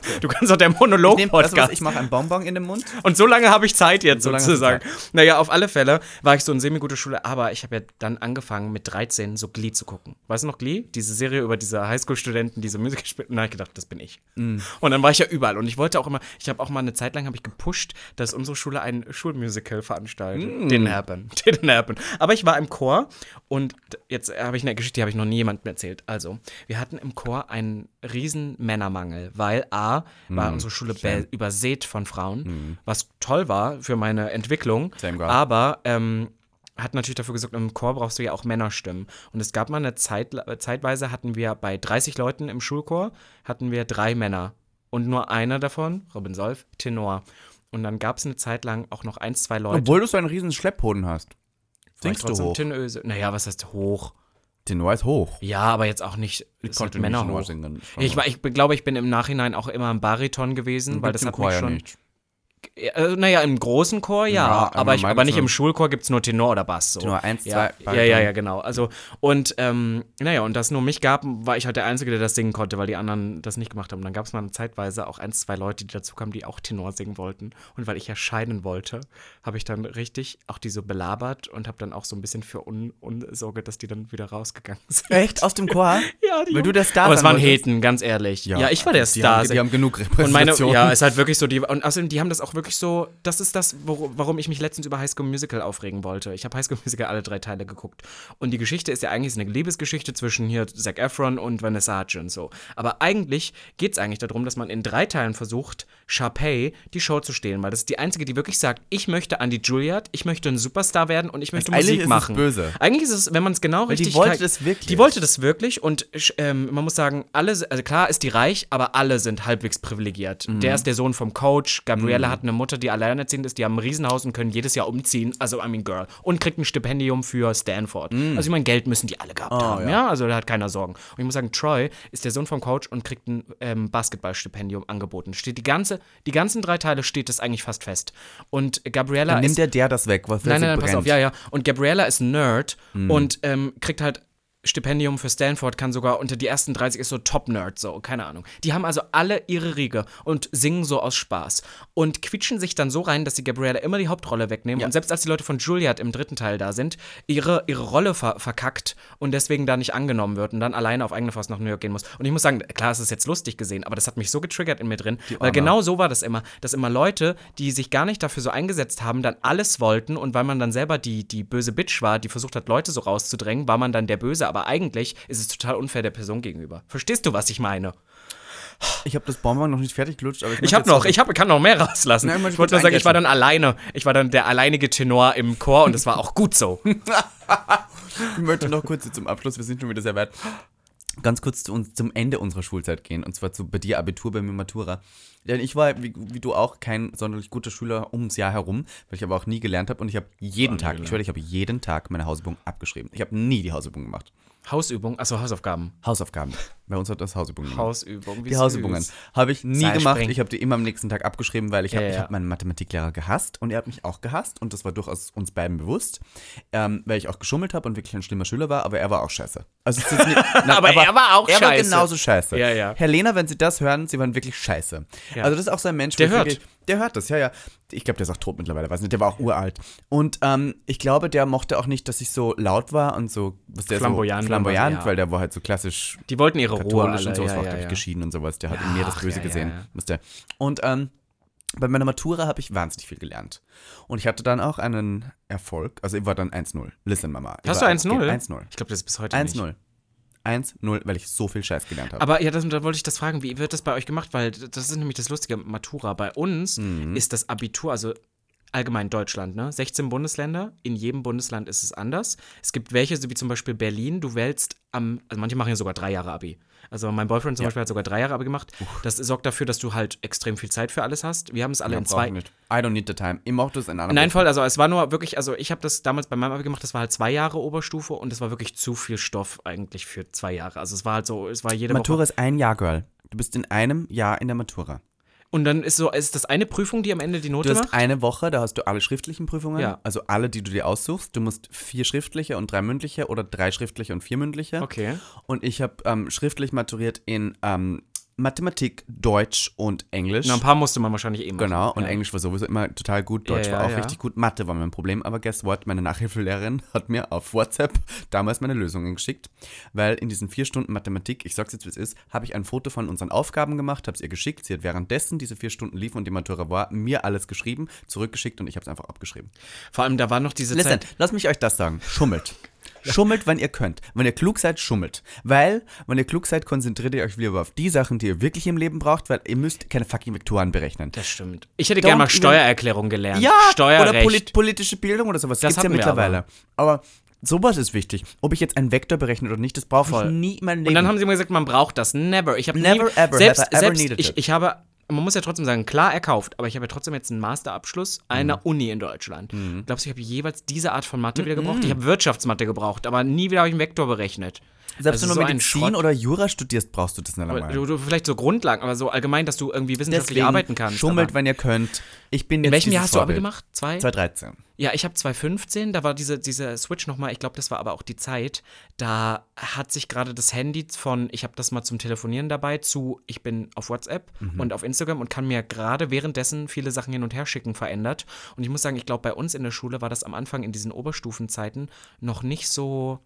Du kannst doch der Monolog-Podcast. ich mache einen Bonbon in den Mund. Und so lange habe ich Zeit jetzt So sozusagen. Naja, auf alle Fälle war ich so in semi-gute Schule, aber ich habe ja dann angefangen mit 13 so Glee zu gucken. Weißt du noch Glee? Diese Serie über diese Highschool-Studenten, die so Musik spielen. Und dann habe ich gedacht, das bin ich. Mm. Und dann war ich ja überall. Und ich wollte auch immer, ich habe auch mal eine Zeit lang habe ich gepusht, dass unsere Schule ein Schulmusical veranstaltet. Mm. Didn't happen. Didn't happen. Aber ich war im Chor und jetzt habe ich eine Geschichte, die habe ich noch nie jemandem erzählt. Also, wir hatten im Chor einen riesen Männermangel, weil A, war Mm. unsere Schule be- übersät von Frauen, was toll war für meine Entwicklung. Aber ähm, hat natürlich dafür gesorgt, im Chor brauchst du ja auch Männerstimmen. Und es gab mal eine Zeit, zeitweise hatten wir bei 30 Leuten im Schulchor, hatten wir drei Männer. Und nur einer davon, Robin Solf, Tenor. Und dann gab es eine Zeit lang auch noch ein, zwei Leute. Obwohl du so einen riesen Schlepphoden hast. War Singst du hoch? Tenöse. Naja, was heißt hoch? Tenor ist hoch. Ja, aber jetzt auch nicht es konnte Männer nicht hoch. singen. Ich, war- ich glaube, ich bin im Nachhinein auch immer im Bariton gewesen, weil das hat mich schon. nicht. Äh, naja, im großen Chor ja, Ja, aber, ich, aber nicht im Schulchor gibt es nur Tenor oder Bass. So. Tenor eins, ja, zwei, ja, Bariton. ja, ja, genau. Also, und ähm, naja, und dass es nur mich gab, war ich halt der Einzige, der das singen konnte, weil die anderen das nicht gemacht haben. Und dann gab es mal zeitweise auch ein, zwei Leute, die dazu kamen, die auch Tenor singen wollten. Und weil ich erscheinen wollte, habe ich dann richtig auch die so belabert und habe dann auch so ein bisschen für Un Unsorge, dass die dann wieder rausgegangen sind. Echt? Aus dem Chor? Ja, die Weil du der Star Aber es waren? Heten, ganz ehrlich. Ja, ich war der die Star. Haben, die haben genug Und meine, Repräsentation. ja, ist halt wirklich so, die, und außerdem, die haben das auch wirklich so, das ist das, wor- warum ich mich letztens über High School Musical aufregen wollte. Ich habe High School Musical alle drei Teile geguckt. Und die Geschichte ist ja eigentlich eine Liebesgeschichte zwischen hier Zac Efron und Vanessa Hudgens so. Aber eigentlich geht es eigentlich darum, dass man in drei Teilen versucht, Sharpay die Show zu stehlen, weil das ist die einzige, die wirklich sagt, ich möchte Andy Juliet, ich möchte ein Superstar werden und ich möchte eigentlich Musik ist es machen. böse. Eigentlich ist es, wenn man es genau Weil die richtig wollte kalk- das wirklich. Die wollte das wirklich und ähm, man muss sagen, alle, also klar ist die reich, aber alle sind halbwegs privilegiert. Mhm. Der ist der Sohn vom Coach, Gabriella hat eine Mutter, die alleinerziehend ist, die haben ein Riesenhaus und können jedes Jahr umziehen, also I mean girl, und kriegt ein Stipendium für Stanford. Also ich meine, Geld müssen die alle gehabt haben. Oh, ja. ja. also da hat keiner Sorgen. Und ich muss sagen, Troy ist der Sohn vom Coach und kriegt ein ähm, Basketballstipendium angeboten. Steht die ganze, die ganzen drei Teile steht das eigentlich fast fest. Und Gabriella Dann ist nimmt der der das weg, was Nein, nein, nein, pass auf, ja, ja. Und Gabriella ist ein Nerd Hm. und ähm, kriegt halt Stipendium für Stanford, kann sogar unter die ersten 30 ist so Top-Nerd, so, keine Ahnung. Die haben also alle ihre Riege und singen so aus Spaß und quietschen sich dann so rein, dass sie Gabriella immer die Hauptrolle wegnehmen. Und selbst als die Leute von Juliet im dritten Teil da sind, ihre, ihre Rolle ver verkackt und deswegen da nicht angenommen wird und dann alleine auf eigene Faust nach New York gehen muss. Und ich muss sagen, klar, es ist jetzt lustig gesehen, aber das hat mich so getriggert in mir drin, weil genau so war das immer, dass immer Leute, die sich gar nicht dafür so eingesetzt haben, dann alles wollten und weil man dann selber die, die böse Bitch war, die versucht hat, Leute so rauszudrängen, war man dann der Böse, aber eigentlich ist es total unfair der Person gegenüber. Verstehst du, was ich meine? Ich habe das Bonbon noch nicht fertig gelutscht, aber ich, Ich habe noch, ich hab, kann noch mehr rauslassen. Nein, ich wollte nur sagen, ich war dann alleine. Ich war dann der alleinige Tenor im Chor und es war auch gut so. Ich möchte noch kurz zum Abschluss, wir sind schon wieder sehr weit, ganz kurz zu uns, zum Ende unserer Schulzeit gehen. Und zwar zu, bei dir Abitur, bei mir Matura. Denn ich war, wie, wie du auch, kein sonderlich guter Schüler ums Jahr herum, weil ich aber auch nie gelernt habe. Und ich habe jeden Tag, ich schwöre, ich habe jeden Tag meine Hausübung abgeschrieben. Ich habe nie die Hausübung gemacht. Hausübung, achso, Hausaufgaben. Hausaufgaben. Bei uns hat das Hausübungen gemacht. Hausübung, wie Die Hausübungen habe ich nie Seilspringen. gemacht. Ich habe die immer am nächsten Tag abgeschrieben, weil ich habe ja. hab meinen Mathematiklehrer gehasst und er hat mich auch gehasst und das war durchaus uns beiden bewusst, ähm, weil ich auch geschummelt habe und wirklich ein schlimmer Schüler war, aber er war auch scheiße. Also nicht, na, Aber er war auch er war scheiße. genauso scheiße. Ja, ja. Herr Lehner, wenn Sie das hören, Sie waren wirklich scheiße. Ja. Also das ist auch so ein Mensch, Der hört. Wirklich, der hört das, ja, ja. Ich glaube, der ist auch tot mittlerweile, weiß nicht. Der war auch uralt. Und ähm, ich glaube, der mochte auch nicht, dass ich so laut war und so, was der Flamboyant, so flamboyant, ja. weil der war halt so klassisch Die wollten ihre Ruhe alle. und sowas, ja, war ja, geschieden und sowas. Der hat in mir das Böse gesehen. ja. Und ähm, bei meiner Matura habe ich wahnsinnig viel gelernt. Und ich hatte dann auch einen Erfolg. Also ich war dann 1-0. Listen, Mama. Hast du 1-0? 1-0. Ich glaube, das ist bis heute nicht. 1-0. 1-0, weil ich so viel Scheiß gelernt habe. Aber ja, das, da wollte ich das fragen, wie wird das bei euch gemacht? Weil das ist nämlich das lustige Matura. Bei uns Mhm. ist das Abitur, also allgemein Deutschland, ne? 16 Bundesländer, in jedem Bundesland ist es anders. Es gibt welche, so wie zum Beispiel Berlin, du wählst am, also manche machen ja sogar drei Jahre Abi. Also mein Boyfriend zum Ja. Beispiel hat sogar drei Jahre Abi gemacht. Das sorgt dafür, dass du halt extrem viel Zeit für alles hast. Wir haben es alle Ja, in zwei. ich nicht. I don't need the time. Ich mach das in einer Nein, voll, also es war nur wirklich, also ich habe das damals bei meinem Abi gemacht, das war halt zwei Jahre Oberstufe und es war wirklich zu viel Stoff eigentlich für zwei Jahre. Also es war halt so, es war jede Matura Woche. ist ein Jahr, Girl. Du bist in einem Jahr in der Matura. Und dann ist so, ist das eine Prüfung, die am Ende die Note Du hast macht? eine Woche, da hast du alle schriftlichen Prüfungen, Ja. also alle, die du dir aussuchst. Du musst vier schriftliche und drei mündliche oder drei schriftliche und vier mündliche. Okay. Und ich habe ähm, schriftlich maturiert in ähm, Mathematik, Deutsch und Englisch. Na, ein paar musste man wahrscheinlich eh machen. Genau, und ja. Englisch war sowieso immer total gut, Deutsch Ja, war ja, auch ja. richtig gut, Mathe war mein Problem, aber guess what, meine Nachhilfelehrerin hat mir auf WhatsApp damals meine Lösungen geschickt, weil in diesen vier Stunden Mathematik, ich sag's jetzt wie es ist, habe ich ein Foto von unseren Aufgaben gemacht, habe es ihr geschickt, sie hat währenddessen diese vier Stunden liefen und die Matura war, mir alles geschrieben, zurückgeschickt und ich habe es einfach abgeschrieben. Vor allem, da war noch diese Listen, Zeit. lass mich euch das sagen, schummelt. Schummelt, wenn ihr könnt. Wenn ihr klug seid, schummelt. Weil, wenn ihr klug seid, konzentriert ihr euch lieber auf die Sachen, die ihr wirklich im Leben braucht, weil ihr müsst keine fucking Vektoren berechnen. Das stimmt. Ich hätte gerne mal Steuererklärung gelernt. Ja, Steuerrecht. oder polit politische Bildung oder sowas. Das gibt's ja mittlerweile. Aber. sowas ist wichtig. Ob ich jetzt einen Vektor berechne oder nicht, das brauche ich nie in meinem Leben. Und dann haben sie immer gesagt, man braucht das. Never. Ich habe Never nie, ever selbst, ever selbst needed ich, it. ich habe, man muss ja trotzdem sagen, klar erkauft, aber ich habe ja trotzdem jetzt einen Masterabschluss einer Mhm. Uni in Deutschland. Glaubst du, ich habe jeweils diese Art von Mathe wieder gebraucht? Ich habe Wirtschaftsmathe gebraucht, aber nie wieder habe ich einen Vektor berechnet. Selbst Also wenn du so Medizin oder Jura studierst, brauchst du das nicht einmal. Du, du, vielleicht so Grundlagen, aber so allgemein, dass du irgendwie wissenschaftlich arbeiten kannst. schummelt, aber wenn ihr könnt. Ich bin in welchem Jahr hast du Abi Vorbild. gemacht? Zwei? 2013. Ja, ich habe 2015, da war diese, diese Switch nochmal, ich glaube, das war aber auch die Zeit, da hat sich gerade das Handy von, ich habe das mal zum Telefonieren dabei, zu, ich bin auf WhatsApp und auf Instagram und kann mir gerade währenddessen viele Sachen hin und her schicken, verändert. Und ich muss sagen, ich glaube, bei uns in der Schule war das am Anfang in diesen Oberstufenzeiten noch nicht so.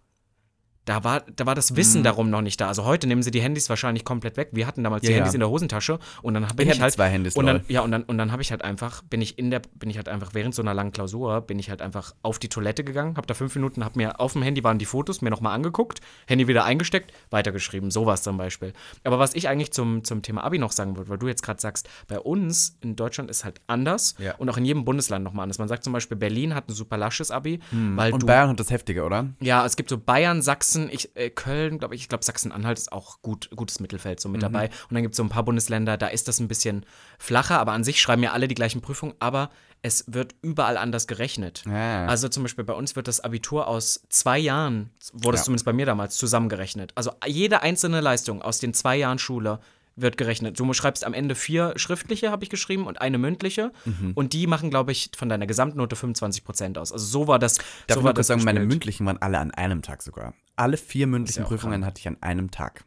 Da war, da war das Wissen darum noch nicht da. Also heute nehmen sie die Handys wahrscheinlich komplett weg. Wir hatten damals die Ja, ja. Handys in der Hosentasche und dann bin Ich ich, halt zwei Handys, und dann, ja und dann und dann habe ich halt einfach bin ich in der bin ich halt einfach während so einer langen Klausur bin ich halt einfach auf die Toilette gegangen, habe da fünf Minuten, habe mir auf dem Handy waren die Fotos mir nochmal angeguckt, Handy wieder eingesteckt, weitergeschrieben, sowas zum Beispiel. Aber was ich eigentlich zum zum Thema Abi noch sagen wollte, weil du jetzt gerade sagst, bei uns in Deutschland ist halt anders Ja. und auch in jedem Bundesland nochmal anders. Man sagt zum Beispiel Berlin hat ein super lasches Abi, weil Und du Bayern hat das heftige, oder? ja, es gibt so Bayern, Sachsen, ich, äh, Köln, glaube ich, ich glaube Sachsen-Anhalt ist auch gut, gutes Mittelfeld so mit Mhm. dabei. Und dann gibt es so ein paar Bundesländer, da ist das ein bisschen flacher, aber an sich schreiben ja alle die gleichen Prüfungen, aber es wird überall anders gerechnet. Ja. Also zum Beispiel bei uns wird das Abitur aus zwei Jahren, wurde es Ja. zumindest bei mir damals, zusammengerechnet. Also jede einzelne Leistung aus den zwei Jahren Schule wird gerechnet. Du schreibst am Ende vier schriftliche, habe ich geschrieben, und eine mündliche. Mhm. Und die machen, glaube ich, von deiner Gesamtnote 25 Prozent aus. Also so war das. Darf so ich mal kurz das sagen, meine gespielt. mündlichen waren alle an einem Tag sogar. Alle vier mündlichen auch Prüfungen hatte ich an einem Tag.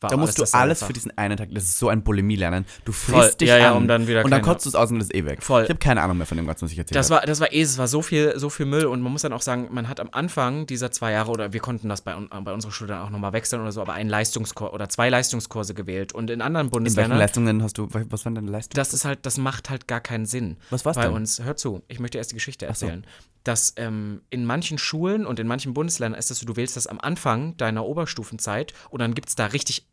Da musst du alles für diesen einen Tag, das ist so ein Bulimie-Lernen. Du frisst Voll, dich ja, ja, an um dann wieder und dann kotzt du es aus und das ist eh weg. Voll. Ich habe keine Ahnung mehr von dem Ganzen, was ich erzählt Das war, das war eh, es war so viel, so viel Müll und man muss dann auch sagen, man hat am Anfang dieser zwei Jahre oder wir konnten das bei, bei unserer Schule dann auch nochmal wechseln oder so, aber einen Leistungskurs oder zwei Leistungskurse gewählt und in anderen In welchen Bundesländern, Leistungen hast du, was waren deine Leistungen? das ist halt, das macht halt gar keinen Sinn. Was war's bei denn? uns? Hör zu, ich möchte erst die Geschichte so. Dass ähm, in manchen Schulen und in manchen Bundesländern ist es so, du wählst das am Anfang deiner Oberstufenzeit und dann gibt es da richtig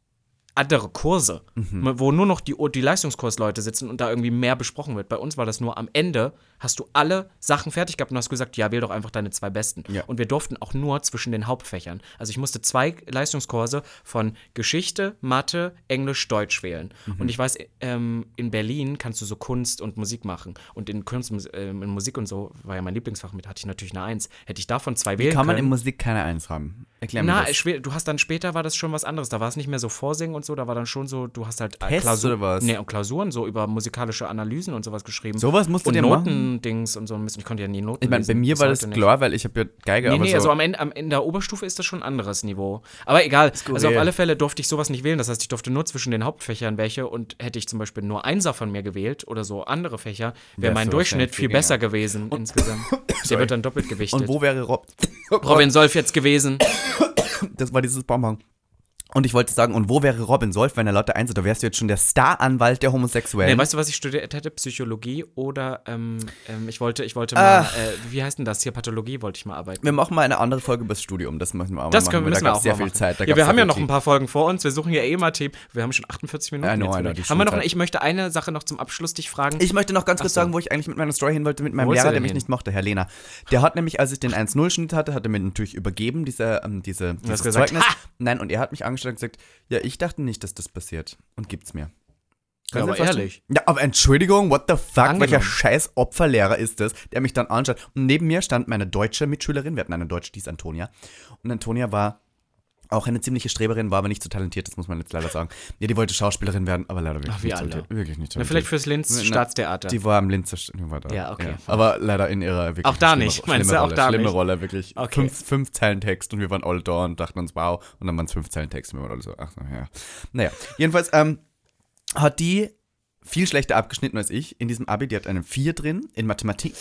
andere Kurse, Mhm. wo nur noch die, die Leistungskursleute sitzen und da irgendwie mehr besprochen wird. Bei uns war das nur am Ende, hast du alle Sachen fertig gehabt und hast gesagt, ja, wähl doch einfach deine zwei besten. Ja. Und wir durften auch nur zwischen den Hauptfächern. Also ich musste zwei Leistungskurse von Geschichte, Mathe, Englisch, Deutsch wählen. Mhm. Und ich weiß, ähm, in Berlin kannst du so Kunst und Musik machen. Und in Kunst, und, ähm, in Musik und so war ja mein Lieblingsfach mit, hatte ich natürlich eine Eins. Hätte ich davon zwei wählen Kann man in können. Musik keine Eins haben? Erklär mir Na, das. du hast dann später war das schon was anderes. Da war es nicht mehr so Vorsingen und so, da war dann schon so, du hast halt äh, Tests Klausur- oder was? Nee, und Klausuren so über musikalische Analysen und sowas geschrieben. Sowas musst du und dir machen? Notendings und so. ein bisschen. Ich konnte ja nie Noten Ich meine, bei mir war das heute nicht. klar, weil ich habe ja Geige, Nee, aber nee, so, also am Ende, am, in der Oberstufe ist das schon ein anderes Niveau. Aber egal, also auf alle Fälle durfte ich sowas nicht wählen. Das heißt, ich durfte nur zwischen den Hauptfächern welche und hätte ich zum Beispiel nur Einser von mir gewählt oder so andere Fächer, wäre mein du Durchschnitt viel besser gewesen insgesamt. Der wird dann doppelt gewichtet. und wo wäre Rob? Robin Solf jetzt gewesen. Das war dieses Bonbon. Und ich wollte sagen, und wo wäre Robin Solf, wenn er lauter eins Da wärst du jetzt schon der Staranwalt der Homosexuellen. Nee, weißt du, was ich studiert hätte? Psychologie oder ähm, ähm, ich wollte, ich wollte mal, äh, wie heißt denn das hier? Pathologie wollte ich mal arbeiten. wir machen mal eine andere Folge über das Studium. Das müssen wir auch Das mal können, machen. müssen da wir gab's auch sehr viel machen. Zeit. Ja, wir haben ja noch ein paar Folgen vor uns. Wir suchen ja eh mal Themen. Wir haben schon 48 Minuten. I know, I know, haben wir noch? Ich möchte eine Sache noch zum Abschluss dich fragen. Ich möchte noch ganz kurz so. sagen, wo ich eigentlich mit meiner Story hin wollte, mit meinem Wo Lehrer, der mich hin? nicht mochte, Herr Lehner. Der hat nämlich, als ich den 1-0-Schnitt hatte, hat er mir natürlich übergeben, diese, ähm, diese, dieses Zeugnis. Nein, und er hat mich angestellt und gesagt, ja, ich dachte nicht, dass das passiert. Und gibt's mir. Ja, aber ehrlich. Ja, aber Entschuldigung, what the fuck, Angenommen. welcher scheiß Opferlehrer ist das, der mich dann anschaut. Und neben mir stand meine deutsche Mitschülerin, wir hatten eine Deutsche, die ist Antonia. Und Antonia war auch eine ziemliche Streberin, war aber nicht so talentiert, das muss man jetzt leider sagen. Ja, die wollte Schauspielerin werden, aber leider wirklich Ach, wie nicht alle. talentiert. Wirklich nicht Na, talentiert. vielleicht fürs Linz Na, Staatstheater. Die war am Linzer war da. Ja, okay. Aber leider in ihrer wirklich Auch da schlimme- nicht, meinst schlimme du? Auch Rolle, da schlimme nicht? Rolle, wirklich. Okay. Fünf, fünf Zeilen Text und wir waren alle da und dachten uns, wow. Und dann waren es fünf Zeilen Text und wir waren alle so, ach so, ja. Naja, jedenfalls ähm, hat die viel schlechter abgeschnitten als ich in diesem Abi. Die hat eine 4 drin, in Mathematik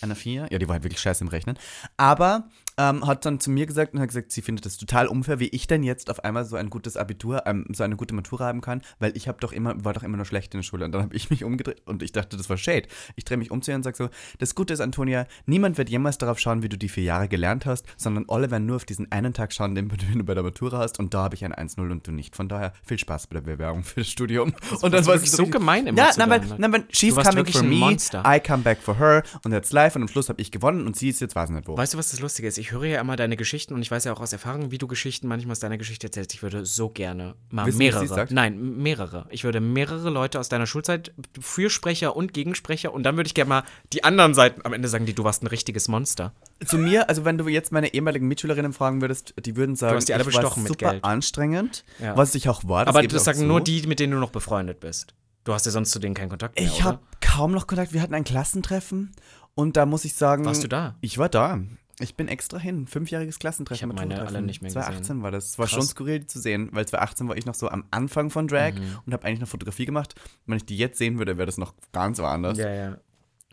eine 4. Ja, die war halt wirklich scheiße im Rechnen. Aber ähm, hat dann zu mir gesagt und hat gesagt, sie findet das total unfair, wie ich denn jetzt auf einmal so ein gutes Abitur, ähm, so eine gute Matura haben kann, weil ich habe doch immer, war doch immer nur schlecht in der Schule. Und dann habe ich mich umgedreht und ich dachte, das war Shade. Ich drehe mich um zu ihr und sage so, das Gute ist, Antonia, niemand wird jemals darauf schauen, wie du die vier Jahre gelernt hast, sondern alle werden nur auf diesen einen Tag schauen, den du bei der Matura hast und da habe ich ein 1-0 und du nicht. Von daher viel Spaß bei der Bewerbung für das Studium. und warst war wirklich so gemein immer Ja, nein, weil, deiner- nein, weil she's coming for me, Monster. I come back for her und jetzt live und am Schluss habe ich gewonnen und sie ist jetzt weiß nicht wo. Weißt du, was das Lustige ist? Ich höre ja immer deine Geschichten und ich weiß ja auch aus Erfahrung, wie du Geschichten manchmal aus deiner Geschichte erzählst. Ich würde so gerne mal du, dass mehrere. Nein, mehrere. Ich würde mehrere Leute aus deiner Schulzeit, Fürsprecher und Gegensprecher und dann würde ich gerne mal die anderen Seiten am Ende sagen, die du warst ein richtiges Monster. Zu mir, also wenn du jetzt meine ehemaligen Mitschülerinnen fragen würdest, die würden sagen, hast die alle ich war bestochen mit super Geld. anstrengend, Ja. was ich auch war. Aber gebe ich das sagen zu. nur die, mit denen du noch befreundet bist. Du hast ja sonst zu denen keinen Kontakt mehr, Ich habe kaum noch Kontakt. Wir hatten ein Klassentreffen und da muss ich sagen. Warst du da? Ich war da. Ich bin extra hin. Fünfjähriges Klassentreffen. Ich hab meine alle nicht mehr 2018 gesehen. war das. Es war Krass. schon skurril zu sehen, weil 2018 war ich noch so am Anfang von Drag Mhm. und habe eigentlich noch Fotografie gemacht. Wenn ich die jetzt sehen würde, wäre das noch ganz woanders. Ja, ja.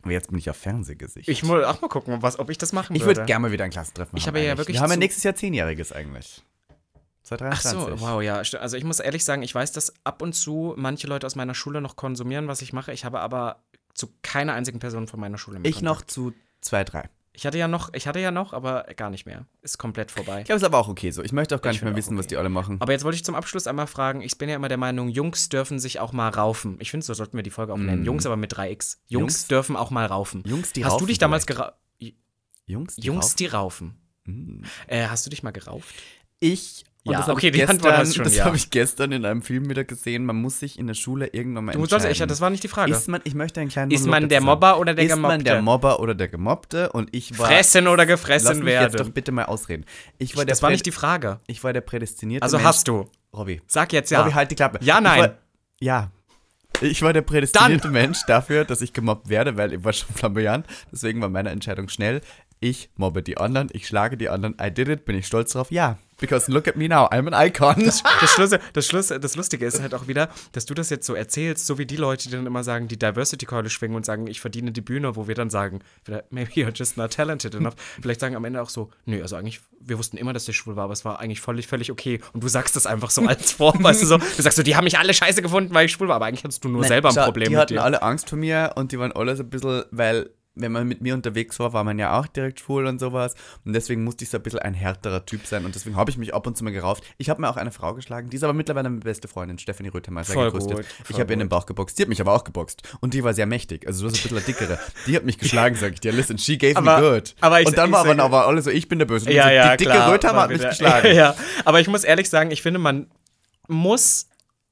Aber jetzt bin ich auf Fernsehgesicht. Ich muss auch mal gucken, was, ob ich das machen Ich würde. würde gerne mal wieder ein Klassentreffen Ich haben. habe ja wirklich Wir haben ja nächstes Jahr Zehnjähriges eigentlich. Ach 2023. so, wow, ja. Also ich muss ehrlich sagen, ich weiß, dass ab und zu manche Leute aus meiner Schule noch konsumieren, was ich mache. Ich habe aber zu keiner einzigen Person von meiner Schule mehr Ich Kontakt. noch zu zwei, drei. Ich hatte ja noch, ich hatte ja noch, aber gar nicht mehr. Ist komplett vorbei. Ich glaube, es ist aber auch okay so. Ich möchte auch gar Ich nicht mehr wissen, was okay. die alle machen. Aber jetzt wollte ich zum Abschluss einmal fragen, ich bin ja immer der Meinung, Jungs dürfen sich auch mal raufen. Ich finde, so sollten wir die Folge auch nennen. Jungs aber mit 3x. Jungs, Mm. Jungs? dürfen auch mal raufen. Jungs, die Hast raufen du dich damals gerauft? Jungs, die Jungs, raufen? die raufen. Mm. Äh, hast du dich mal gerauft? Ich. Und Ja, das okay, die gestern, Antwort hast du schon, Das ja. habe ich gestern in einem Film wieder gesehen. Man muss sich in der Schule irgendwann mal Du entscheiden. echt, das war nicht die Frage. ist man, ich möchte einen kleinen Ist Monolog man der Mobber oder der Ist man der Gemobbte? Mobber oder der Gemobbte? Und ich war. Fressen oder Lass gefressen mich werden. jetzt doch bitte mal ausreden. Ich war der, das war nicht die Frage. ich war der prädestinierte Also Mensch. hast du. Robby. Sag jetzt ja. Robby, halt die Klappe. Ja, nein. War, ja. Ich war der prädestinierte Mensch dafür, dass ich gemobbt werde, weil ich war schon flamboyant. Deswegen war meine Entscheidung schnell. Ich mobbe die anderen, ich schlage die anderen. I did it, bin ich stolz drauf? Ja. Because look at me now, I'm an icon. Das, Schluss, das, Schluss, das Lustige ist halt auch wieder, dass du das jetzt so erzählst, so wie die Leute, die dann immer sagen, die Diversity-Keule schwingen und sagen, ich verdiene die Bühne, wo wir dann sagen, vielleicht, maybe you're just not talented enough. Vielleicht sagen am Ende auch so, nö, also eigentlich, wir wussten immer, dass der schwul war, aber es war eigentlich völlig, völlig okay. Und du sagst das einfach so als Form, weißt du so, du sagst so, die haben mich alle scheiße gefunden, weil ich schwul war, aber eigentlich hattest du nur selber ein Schau, Problem Die mit hatten dir. alle Angst vor mir und die waren alle so ein bisschen, weil wenn man mit mir unterwegs war, war man ja auch direkt schwul und sowas. Und deswegen musste ich so ein bisschen ein härterer Typ sein. Und deswegen habe ich mich ab und zu mal gerauft. Ich habe mir auch eine Frau geschlagen, die ist aber mittlerweile meine beste Freundin, Stephanie Voll gegrüßt Ich habe ihr in den Bauch geboxt. Die hat mich aber auch geboxt. Und die war sehr mächtig. Also du hast ein bisschen eine dickere. Die hat mich geschlagen, sag ich dir. Listen, she gave Aber- me good. aber ich- und dann ich war aber, sage- aber alle so, ich bin der Böse. Ja, so, ja, die dicke klar, war hat mich geschlagen. Ja, aber ich muss ehrlich sagen, ich finde, man muss.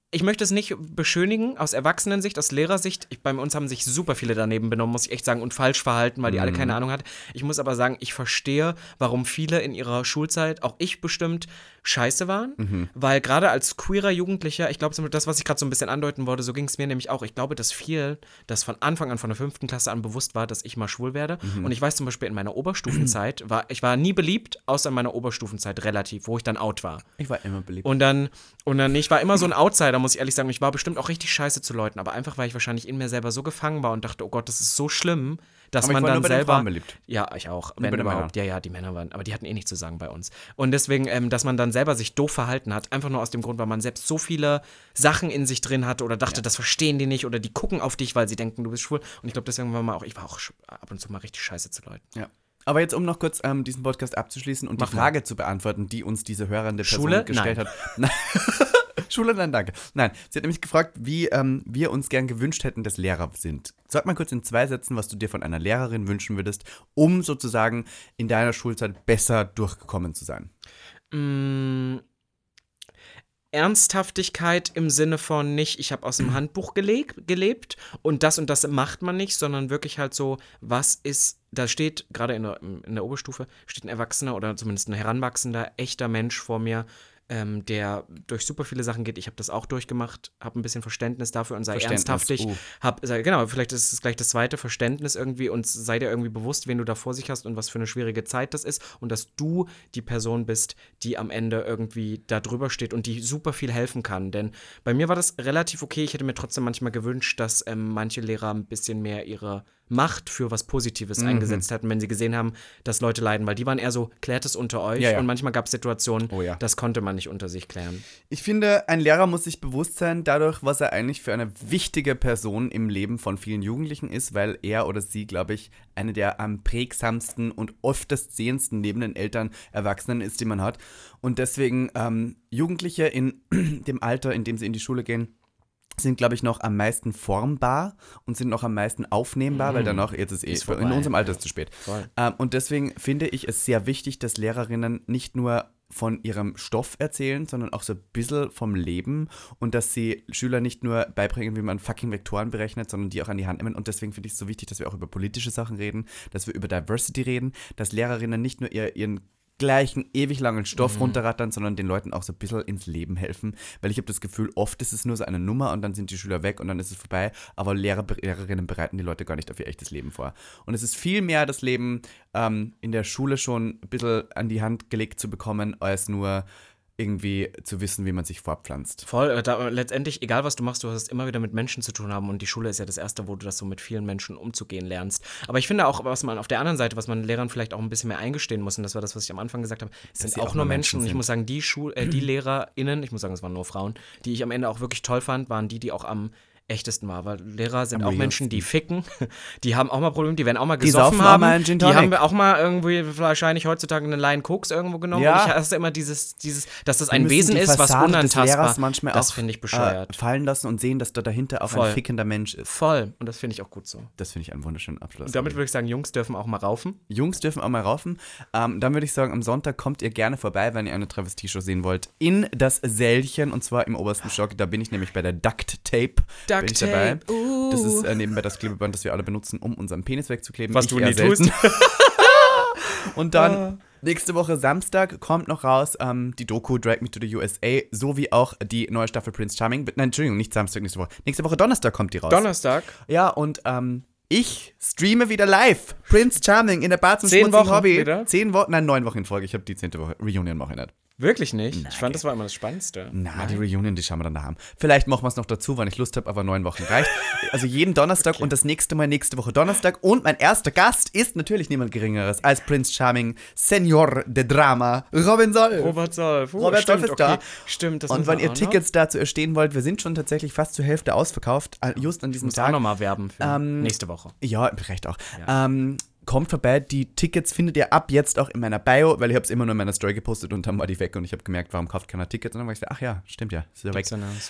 Ich möchte es nicht beschönigen aus Erwachsenensicht, aus Lehrersicht. Ich, bei uns haben sich super viele daneben benommen, muss ich echt sagen, und falsch verhalten, weil die alle keine Ahnung hatten. Ich muss aber sagen, ich verstehe, warum viele in ihrer Schulzeit, auch ich bestimmt, scheiße waren. Weil gerade als queerer Jugendlicher, ich glaube, das, was ich gerade so ein bisschen andeuten wollte, so ging es mir nämlich auch. Ich glaube, dass viel, das von Anfang an, von der fünften Klasse an bewusst war, dass ich mal schwul werde. Und ich weiß zum Beispiel in meiner Oberstufenzeit, war, ich war nie beliebt, außer in meiner Oberstufenzeit relativ, wo ich dann out war. Ich war immer beliebt. Und dann, und dann, ich war immer so ein Outsider, muss ich ehrlich sagen. Ich war bestimmt auch richtig scheiße zu Leuten, aber einfach, weil ich wahrscheinlich in mir selber so gefangen war und dachte, oh Gott, das ist so schlimm, dass Aber man dann selber. Beliebt. Ja, ich auch. bei Wenn überhaupt. Ja, ja, die Männer waren. Aber die hatten eh nichts zu sagen bei uns. Und deswegen, ähm, dass man dann selber sich doof verhalten hat, einfach nur aus dem Grund, weil man selbst so viele Sachen in sich drin hatte oder dachte, das verstehen die nicht oder die gucken auf dich, weil sie denken, du bist schwul. Und ich glaube, deswegen war man auch, ich war auch ab und zu mal richtig scheiße zu Leuten. Ja. Aber jetzt, um noch kurz ähm, diesen Podcast abzuschließen und Mach die mal. Frage zu beantworten, die uns diese hörende Person Schule? gestellt Nein. hat. Schule, nein, danke. Nein, sie hat nämlich gefragt, wie ähm, wir uns gern gewünscht hätten, dass Lehrer sind. Sag mal kurz in zwei Sätzen, was du dir von einer Lehrerin wünschen würdest, um sozusagen in deiner Schulzeit besser durchgekommen zu sein. Mm, Ernsthaftigkeit im Sinne von nicht, ich habe aus dem Handbuch geleg, gelebt und das und das macht man nicht, sondern wirklich halt so, was ist, da steht gerade in der, in der Oberstufe, steht ein Erwachsener oder zumindest ein heranwachsender, echter Mensch vor mir, ähm, der durch super viele Sachen geht. Ich habe das auch durchgemacht, habe ein bisschen Verständnis dafür und sei ernsthaftig. uh. Hab, sei, genau, vielleicht ist es gleich das zweite Verständnis irgendwie und sei dir irgendwie bewusst, wen du da vor sich hast und was für eine schwierige Zeit das ist und dass du die Person bist, die am Ende irgendwie da drüber steht und die super viel helfen kann. Denn bei mir war das relativ okay. Ich hätte mir trotzdem manchmal gewünscht, dass ähm, manche Lehrer ein bisschen mehr ihre Macht für was Positives Mhm. eingesetzt hätten, wenn sie gesehen haben, dass Leute leiden, weil die waren eher so, klärt es unter euch Ja, ja. und manchmal gab es Situationen, Oh ja. das konnte man nicht unter sich klären. Ich finde, ein Lehrer muss sich bewusst sein, dadurch, was er eigentlich für eine wichtige Person im Leben von vielen Jugendlichen ist, weil er oder sie, glaube ich, eine der am prägsamsten und öftest sehendsten neben den Eltern Erwachsenen ist, die man hat. Und deswegen ähm, Jugendliche in dem Alter, in dem sie in die Schule gehen, sind, glaube ich, noch am meisten formbar und sind noch am meisten aufnehmbar, weil danach, jetzt ist eh, Ist in unserem Alter ist es zu spät. Ähm, und deswegen finde ich es sehr wichtig, dass Lehrerinnen nicht nur von ihrem Stoff erzählen, sondern auch so ein bisschen vom Leben und dass sie Schüler nicht nur beibringen, wie man fucking Vektoren berechnet, sondern die auch an die Hand nehmen. Und deswegen finde ich es so wichtig, dass wir auch über politische Sachen reden, dass wir über Diversity reden, dass Lehrerinnen nicht nur ihr, ihren gleichen ewig langen Stoff runterrattern, sondern den Leuten auch so ein bisschen ins Leben helfen. Weil ich habe das Gefühl, oft ist es nur so eine Nummer und dann sind die Schüler weg und dann ist es vorbei. Aber Lehrer, Lehrerinnen bereiten die Leute gar nicht auf ihr echtes Leben vor. Und es ist viel mehr das Leben ähm, in der Schule schon ein bisschen an die Hand gelegt zu bekommen, als nur irgendwie zu wissen, wie man sich fortpflanzt. Voll, da, letztendlich, egal was du machst, du hast immer wieder mit Menschen zu tun haben und die Schule ist ja das Erste, wo du das so mit vielen Menschen umzugehen lernst. Aber ich finde auch, was man auf der anderen Seite, was man Lehrern vielleicht auch ein bisschen mehr eingestehen muss, und das war das, was ich am Anfang gesagt habe, es sind auch, auch nur Menschen Menschen und ich muss sagen, die, Schul äh, die LehrerInnen, ich muss sagen, es waren nur Frauen, die ich am Ende auch wirklich toll fand, waren die, die auch am echtesten war, weil Lehrer sind Am auch Menschen, die ficken, die haben auch mal Probleme, die werden auch mal gesoffen haben, mal einen die haben auch mal irgendwie wahrscheinlich heutzutage eine Line Koks irgendwo genommen Ja. und ich hasse immer dieses, dieses, dass das ein Wesen ist, was unantastbar, manchmal das finde ich bescheuert. Äh, fallen lassen und sehen, dass da dahinter auch Voll. ein fickender Mensch ist. Voll. Und das finde ich auch gut so. Das finde ich einen wunderschönen Abschluss. Und damit würde ich sagen, Jungs dürfen auch mal raufen. Jungs dürfen auch mal raufen. Ähm, dann würde ich sagen, am Sonntag kommt ihr gerne vorbei, wenn ihr eine Travestie-Show sehen wollt, in das Sälchen und zwar im obersten Stock. Da bin ich nämlich bei der Duct Tape. Bin ich dabei. Uh. Das ist äh, nebenbei das Klebeband, das wir alle benutzen, um unseren Penis wegzukleben. Was Ich du nie tust. Und dann nächste Woche Samstag kommt noch raus ähm, die Doku Drag Me to the USA, sowie auch die neue Staffel Prince Charming. Nein, Entschuldigung, nicht Samstag nächste Woche. Nächste Woche Donnerstag kommt die raus. Donnerstag. Ja, und ähm, ich streame wieder live. Prince Charming in der Bar zum Zehn Wochen Hobby. wieder? Zehn Wochen, nein, neun Wochen in Folge. Ich habe die zehnte Woche. Reunion mache ich nicht. Wirklich nicht? Ich fand, das war immer das Spannendste. Na, die Reunion, die schauen wir dann daheim. Vielleicht machen wir es noch dazu, wann ich Lust habe, aber neun Wochen reicht. Also jeden Donnerstag und das nächste Mal nächste Woche Donnerstag. Und mein erster Gast ist natürlich niemand Geringeres als Prince Charming, Senor de Drama, Robin Soll. Robert Solf. Uh, Robert stimmt, Solf ist okay. da. Stimmt, das und wenn ihr auch Tickets dazu erstehen wollt, wir sind schon tatsächlich fast zur Hälfte ausverkauft, äh, just an diesem. Muss auch Tag. nochmal werben für Ähm, nächste Woche. Ja, recht auch. Ähm, kommt vorbei, die Tickets findet ihr ab jetzt auch in meiner Bio, weil ich habe es immer nur in meiner Story gepostet und dann war die weg und ich habe gemerkt, warum kauft keiner Tickets? Und dann war ich so, ach ja, stimmt ja, ist ja weg.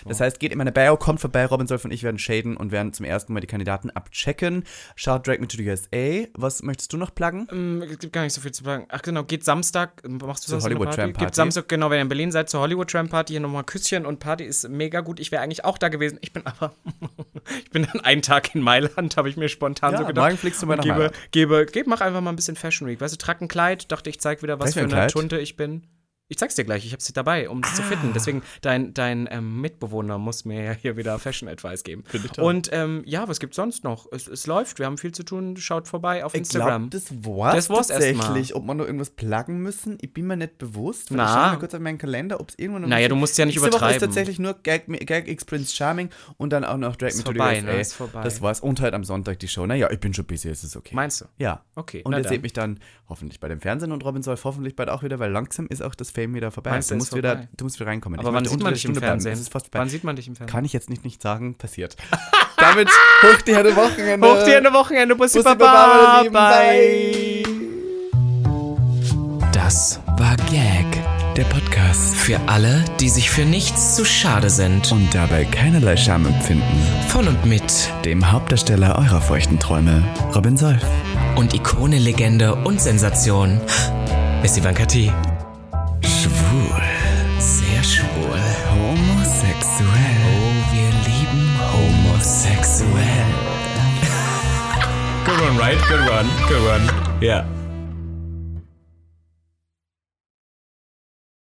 Das heißt, geht in meine Bio, kommt vorbei, Robin Solf und ich werden shaden und werden zum ersten Mal die Kandidaten abchecken. Schaut Drag Me to the USA. Was möchtest du noch pluggen? Ähm, es gibt gar nicht so viel zu sagen. Ach genau, geht Samstag, ähm, machst du Zur Hollywood Tram Party? Gibt Samstag, genau, wenn ihr in Berlin seid, zur Hollywood Tram Party, hier nochmal Küsschen und Party ist mega gut. Ich wäre eigentlich auch da gewesen. Ich bin aber, ich bin dann einen Tag in Mailand, habe ich mir spontan Ja, so gedacht. morgen fliegst du mal nach gebe, Mailand. gebe, gebe, mach einfach mal ein bisschen Fashion Week. Weißt du, trag ein Kleid, dachte ich, zeig wieder, was Gleich für ein eine Kleid? Tunte ich bin. Ich zeig's dir gleich, ich habe sie dabei, um es zu Ah. fitten. Deswegen, dein, dein ähm, Mitbewohner muss mir ja hier wieder Fashion Advice geben. Finde ich toll. Und ähm, ja, was gibt's sonst noch? Es, es läuft, wir haben viel zu tun. Schaut vorbei auf Ich Instagram. glaube, das war's, Das war's tatsächlich. Ob man noch irgendwas pluggen müssen, ich bin mir nicht bewusst. Na. Ich schau mal kurz auf meinen Kalender, ob es irgendwann noch Naja, du musst ja nicht Nächste Woche ist übertreiben. tatsächlich nur Gag, Gag X Prince Charming und dann auch noch Drag Ist Me to the ne? Ist vorbei. Das war's. Und halt am Sonntag die Show. Naja, ich bin schon busy, es ist okay. Meinst du? ja. Okay, Und ihr seht mich dann hoffentlich bei dem Fernsehen und Robin Solf hoffentlich bald auch wieder, weil langsam ist auch das Fame wieder vorbei. Meinst du, musst wieder, vorbei? du musst wieder reinkommen. Aber Ich wann sieht man dich im. Fernsehen? Wann sieht man dich im Fernsehen? Kann ich jetzt nicht, nicht sagen, passiert. Damit hoch die Hände Wochenende. Hoch dir eine Wochenende, Bussi, Bussi, Baba, Baba, bye. Das war Gag. Der Podcast. Für alle, die sich für nichts zu schade sind. Und dabei keinerlei Scham empfinden. Von und mit Dem Hauptdarsteller eurer feuchten Träume, Robin Solf. und Ikone, Legende und Sensation ist Ivanka T. Schwul. Sehr schwul. Homosexuell. Oh, wir lieben homosexuell. Good one, right? Good one. Good one. Yeah.